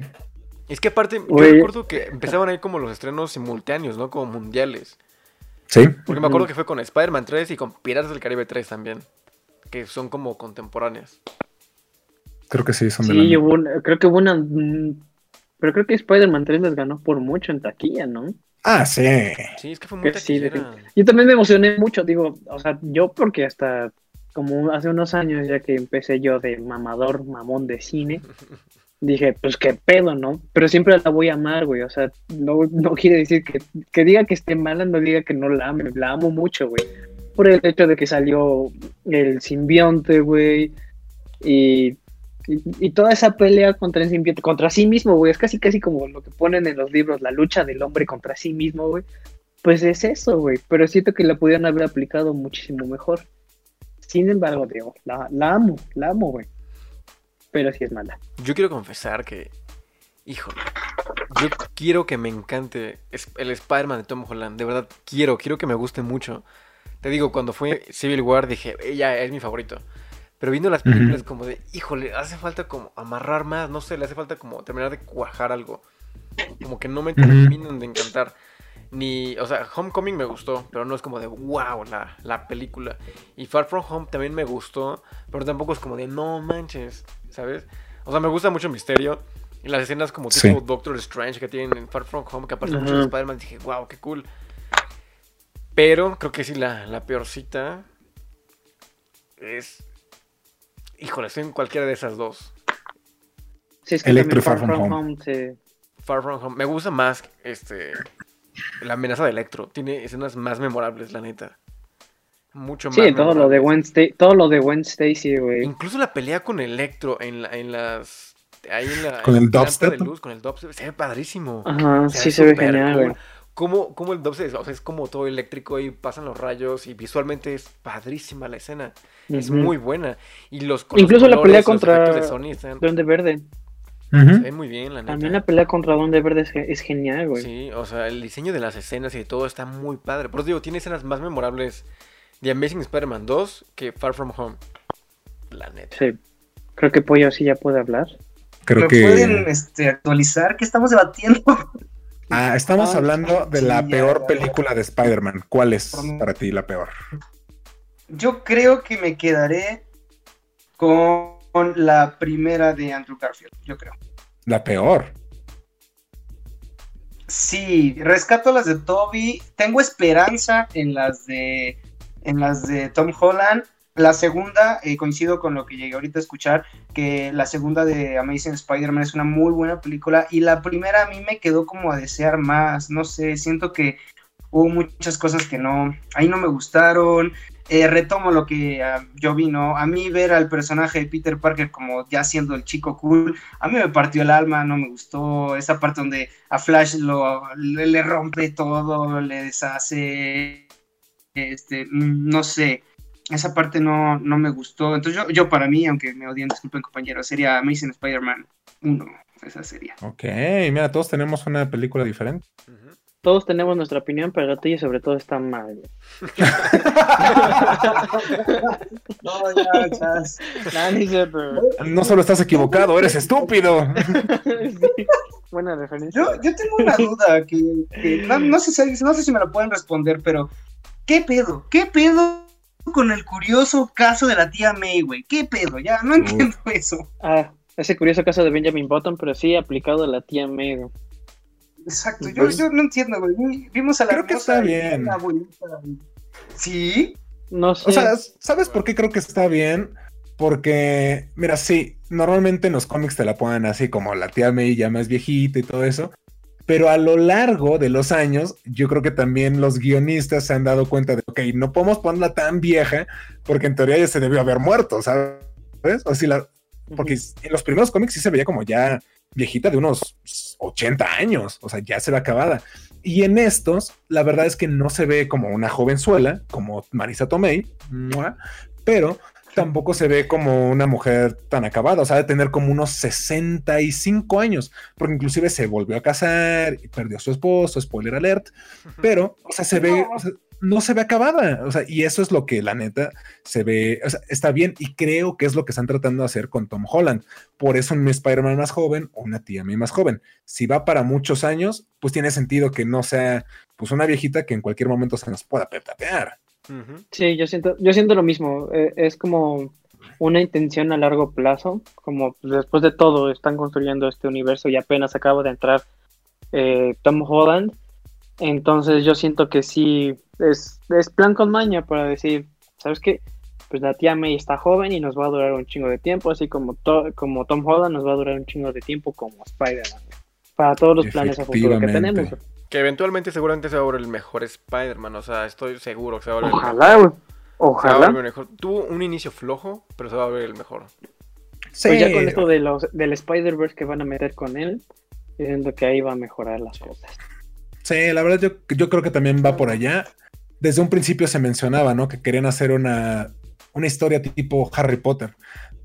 Es que aparte, yo Güey. recuerdo que empezaban ahí como los estrenos simultáneos, ¿no? Como mundiales. Sí. Porque me acuerdo que fue con Spider-Man 3 y con Piratas del Caribe 3 también. Que son como contemporáneas. Creo que sí, son de Sí, la- hubo una- creo que hubo una. mm, Pero creo que Spider-Man 3 les ganó por mucho en taquilla, ¿no? Ah, sí. Sí, es que fue muy Que sí, taquillera. Yo también me emocioné mucho, digo, o sea, yo porque hasta como hace unos años ya que empecé yo de mamador, mamón de cine, *laughs* dije, pues qué pedo, ¿no? Pero siempre la voy a amar, güey, o sea, no, no quiere decir que, que diga que esté mala, no diga que no la ame, la amo mucho, güey. Por el hecho de que salió el simbionte, güey, y, y, toda esa pelea contra el simbionte, contra sí mismo, güey, es casi casi como lo que ponen en los libros, la lucha del hombre contra sí mismo, güey. Pues es eso, güey. Pero siento que la pudieran haber aplicado muchísimo mejor. Sin embargo, digo, la amo, la amo, güey. Pero sí es mala. Yo quiero confesar que, híjole, yo quiero que me encante el Spider-Man de Tom Holland. De verdad, quiero, quiero que me guste mucho. Te digo, cuando fue Civil War dije, ella es mi favorito. Pero viendo las películas como de, híjole, hace falta como amarrar más, no sé, le hace falta como terminar de cuajar algo. Como que no me terminan de encantar. Ni, o sea, Homecoming me gustó, pero no es como de, wow, la, la película. Y Far From Home también me gustó, pero tampoco es como de, no manches, ¿sabes? O sea, me gusta mucho el misterio. Y las escenas como Sí. tipo Doctor Strange que tienen en Far From Home, que aparece mucho de Ajá. Spider-Man, dije, wow, qué cool. Pero creo que sí, la, la peorcita es... Híjole, estoy en cualquiera de esas dos. Sí, es que Electro Far From Home. sí. Far From Home. Me gusta más este la amenaza de Electro. Tiene escenas más memorables, la neta. Mucho más. Sí, todo lo de. Wednesday, todo lo de Wednesday, sí, güey. Incluso la pelea con Electro en, la- en las. Ahí en la. ¿Con en el dubstep? de luz, con el dubstep. Se ve padrísimo. Ajá, Se sí se ve genial, cool. güey. ¿Cómo, cómo el dubstep o sea, es como todo eléctrico y pasan los rayos y visualmente es padrísima la escena. Es muy buena. Y los, Incluso la pelea contra de Sony están- Duende Verde. Se ven muy bien, la neta. También la pelea contra Duende Verde es, es genial, güey. Sí, o sea, el diseño de las escenas y de todo está muy padre. Por eso digo, tiene escenas más memorables de Amazing Spider-Man 2 que Far From Home. La neta. Sí. Creo que Pollo sí ya puede hablar. Creo ¿Me que. pueden este, actualizar? ¿Qué estamos debatiendo? *laughs* Ah, estamos Ah, hablando de la ya, peor ya. película de Spider-Man. ¿Cuál es para ti la peor? Yo creo que me quedaré con la primera de Andrew Garfield, yo creo. La peor. Sí, rescato las de Toby. Tengo esperanza en las de en las de Tom Holland. La segunda, eh, coincido con lo que llegué ahorita a escuchar, que la segunda de Amazing Spider-Man es una muy buena película. Y la primera a mí me quedó como a desear más. No sé, siento que hubo muchas cosas que no, ahí no me gustaron. Eh, retomo lo que ah, yo vi, ¿no? A mí ver al personaje de Peter Parker como ya siendo el chico cool, a mí me partió el alma, no me gustó. Esa parte donde a Flash lo, le, le rompe todo, le deshace, este, no sé, esa parte no, no me gustó. Entonces yo, yo para mí, aunque me odien, disculpen compañeros, sería Amazing Spider-Man 1, esa sería. Ok, mira, todos tenemos una película diferente. Todos tenemos nuestra opinión, pero la tuya sobre todo está mal. *laughs* No, ya, chas. No solo estás equivocado, eres estúpido. *laughs* Sí. Buena referencia. Yo, yo tengo una duda que, que no, no sé si, no sé si me la pueden responder, pero ¿qué pedo? ¿Qué pedo con el curioso caso de la tía May, güey? ¿Qué pedo? Ya, no entiendo eso. Ah, ese curioso caso de Benjamin Button, pero sí aplicado a la tía May. güey. Exacto, yo, yo no entiendo, güey. Vi- Vimos a la Creo que está bien. la abuelita. ¿Sí? No sé. O sea, ¿sabes por qué creo que está bien? Porque, mira, sí, normalmente en los cómics te la ponen así como la tía May ya más viejita y todo eso. Pero a lo largo de los años, yo creo que también los guionistas se han dado cuenta de, ok, no podemos ponerla tan vieja porque en teoría ya se debió haber muerto, ¿sabes? O si la, porque en los primeros cómics sí se veía como ya viejita de unos 80 años, o sea, ya se ve acabada. Y en estos, la verdad es que no se ve como una jovenzuela, como Marisa Tomei, pero tampoco se ve como una mujer tan acabada, o sea, de tener como unos 65 años, porque inclusive se volvió a casar y perdió a su esposo, spoiler alert, pero, o sea, se ve, no se ve acabada. O sea, y eso es lo que la neta se ve, o sea, está bien y creo que es lo que están tratando de hacer con Tom Holland. Por eso un Spider-Man más joven o una tía más joven. Si va para muchos años, pues tiene sentido que no sea pues una viejita que en cualquier momento se nos pueda petapear. Sí, yo siento, yo siento lo mismo. Eh, es como una intención a largo plazo, como después de todo están construyendo este universo y apenas acaba de entrar eh, Tom Holland entonces yo siento que sí, es, es plan con maña para decir, ¿sabes qué? Pues la tía May está joven y nos va a durar un chingo de tiempo, así como, como Tom Holland nos va a durar un chingo de tiempo como Spider-Man. Para todos los planes a futuro que tenemos. Que eventualmente seguramente se va a volver el mejor Spider-Man, o sea, estoy seguro que se va a volver Ojalá, güey. Ojalá. mejor. Tuvo un inicio flojo, pero se va a ver el mejor. Sí. Pues ya con esto de los, del Spider-Verse que van a meter con él, diciendo que ahí va a mejorar las cosas. Sí, la verdad yo, yo creo que también va por allá. Desde un principio se mencionaba, ¿no? Que querían hacer una, una historia tipo Harry Potter,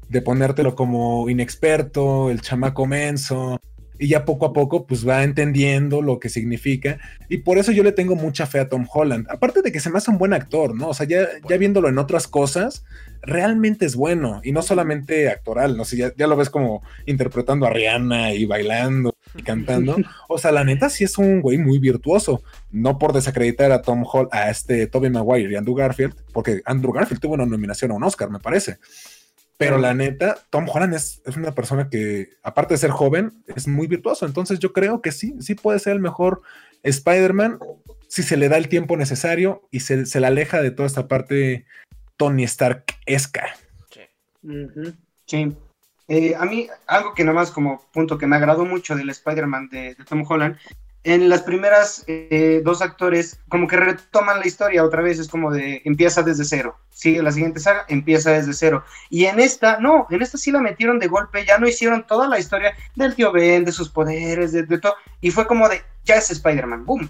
de ponértelo como inexperto, el chamaco menso, y ya poco a poco pues va entendiendo lo que significa y por eso yo le tengo mucha fe a Tom Holland. Aparte de que se me hace un buen actor, ¿no? O sea, ya, ya viéndolo en otras cosas, realmente es bueno y no solamente actoral, no sé, ya, ya lo ves como interpretando a Rihanna y bailando y cantando. *laughs* O sea, la neta sí es un güey muy virtuoso, no por desacreditar a Tom Holland, a este Tobey Maguire y Andrew Garfield, porque Andrew Garfield tuvo una nominación a un Oscar, me parece. Pero la neta, Tom Holland es, una persona que, aparte de ser joven, es muy virtuoso. Entonces yo creo que sí, sí puede ser el mejor Spider-Man si se le da el tiempo necesario y se, se le aleja de toda esta parte Tony Stark-esca. Sí. Eh, a mí, algo que nada más como punto que me agradó mucho del Spider-Man de, Tom Holland en las primeras eh, dos actores como que retoman la historia otra vez, es como de empieza desde cero, sigue la siguiente saga, empieza desde cero. Y en esta, no, en esta sí la metieron de golpe, ya no hicieron toda la historia del tío Ben, de sus poderes, de, todo, y fue como de, ya es Spider-Man, boom.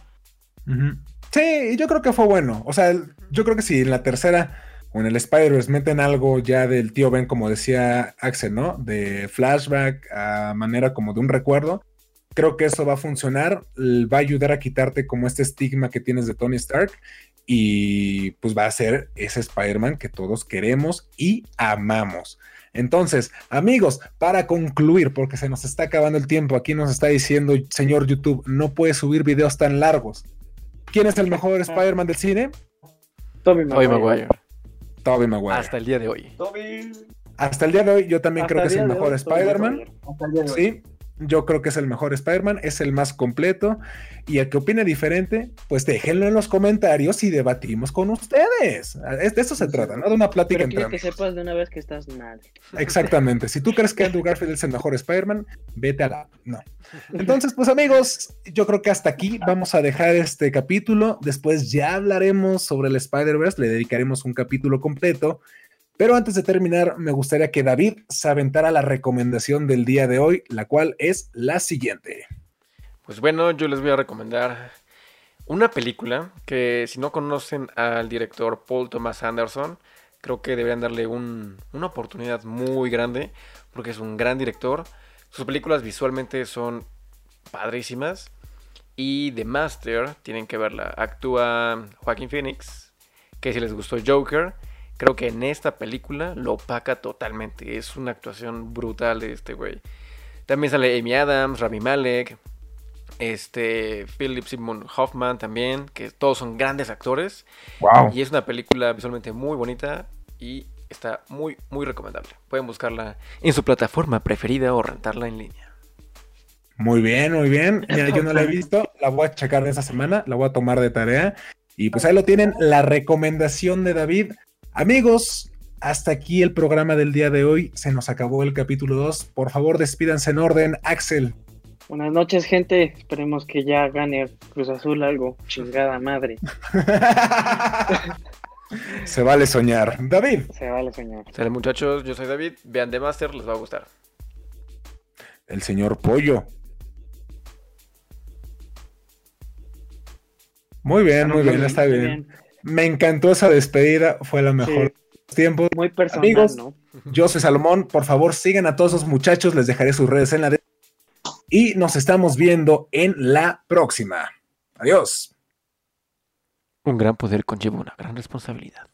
Sí, yo creo que fue bueno, o sea, yo creo que si en la tercera o en el Spider-Verse meten algo ya del tío Ben, como decía Axel, ¿no? De flashback a manera como de un recuerdo Creo que eso va a funcionar, va a ayudar a quitarte como este estigma que tienes de Tony Stark y pues va a ser ese Spider-Man que todos queremos y amamos. Entonces, amigos, para concluir, porque se nos está acabando el tiempo, aquí nos está diciendo, señor YouTube, no puede subir videos tan largos. ¿Quién es el mejor Spider-Man del cine? Tobey Maguire. Tobey Maguire. Hasta el día de hoy. Hasta el día de hoy, yo también creo que es el mejor Spider-Man. Sí, yo creo que es el mejor Spider-Man, es el más completo. Y el que opine diferente, pues déjenlo en los comentarios y debatimos con ustedes. De eso se trata, ¿no? De una plática entre que sepas de una vez que estás mal. Exactamente. Si tú crees que Andrew Garfield es el mejor Spider-Man, vete a la. No. Entonces, pues amigos, yo creo que hasta aquí vamos a dejar este capítulo. Después ya hablaremos sobre el Spider-Verse, le dedicaremos un capítulo completo. Pero antes de terminar, me gustaría que David se aventara la recomendación del día de hoy, la cual es la siguiente. Pues bueno, yo les voy a recomendar una película que si no conocen al director Paul Thomas Anderson, creo que deberían darle una oportunidad muy grande, porque es un gran director. Sus películas visualmente son padrísimas. Y The Master, tienen que verla. Actúa Joaquín Phoenix, que si les gustó Joker, Creo que en esta película lo opaca totalmente. Es una actuación brutal de este güey. También sale Amy Adams, Rami Malek, este, Philip Simon Hoffman también, que todos son grandes actores. Y es una película visualmente muy bonita y está muy, muy recomendable. Pueden buscarla en su plataforma preferida o rentarla en línea. Muy bien, muy bien. *laughs* Mira, yo no la he visto, la voy a checar de esa semana, la voy a tomar de tarea. Y pues ahí lo tienen, la recomendación de David. Amigos, hasta aquí el programa del día de hoy. Se nos acabó el capítulo 2. Por favor, despídanse en orden. Axel. Buenas noches, gente. Esperemos que ya gane Cruz Azul algo. Chingada madre. *laughs* Se vale soñar. David. Se vale soñar. Sale, muchachos. Yo soy David. Vean The Master, les va a gustar. El señor Pollo. Muy bien, muy bien, está bien. Me encantó esa despedida, fue la mejor Sí. de los tiempos. Muy personal, Amigos, ¿no? Yo soy Salomón, por favor sigan a todos esos muchachos, les dejaré sus redes en la descripción. Y nos estamos viendo en la próxima. Adiós. Un gran poder conlleva una gran responsabilidad.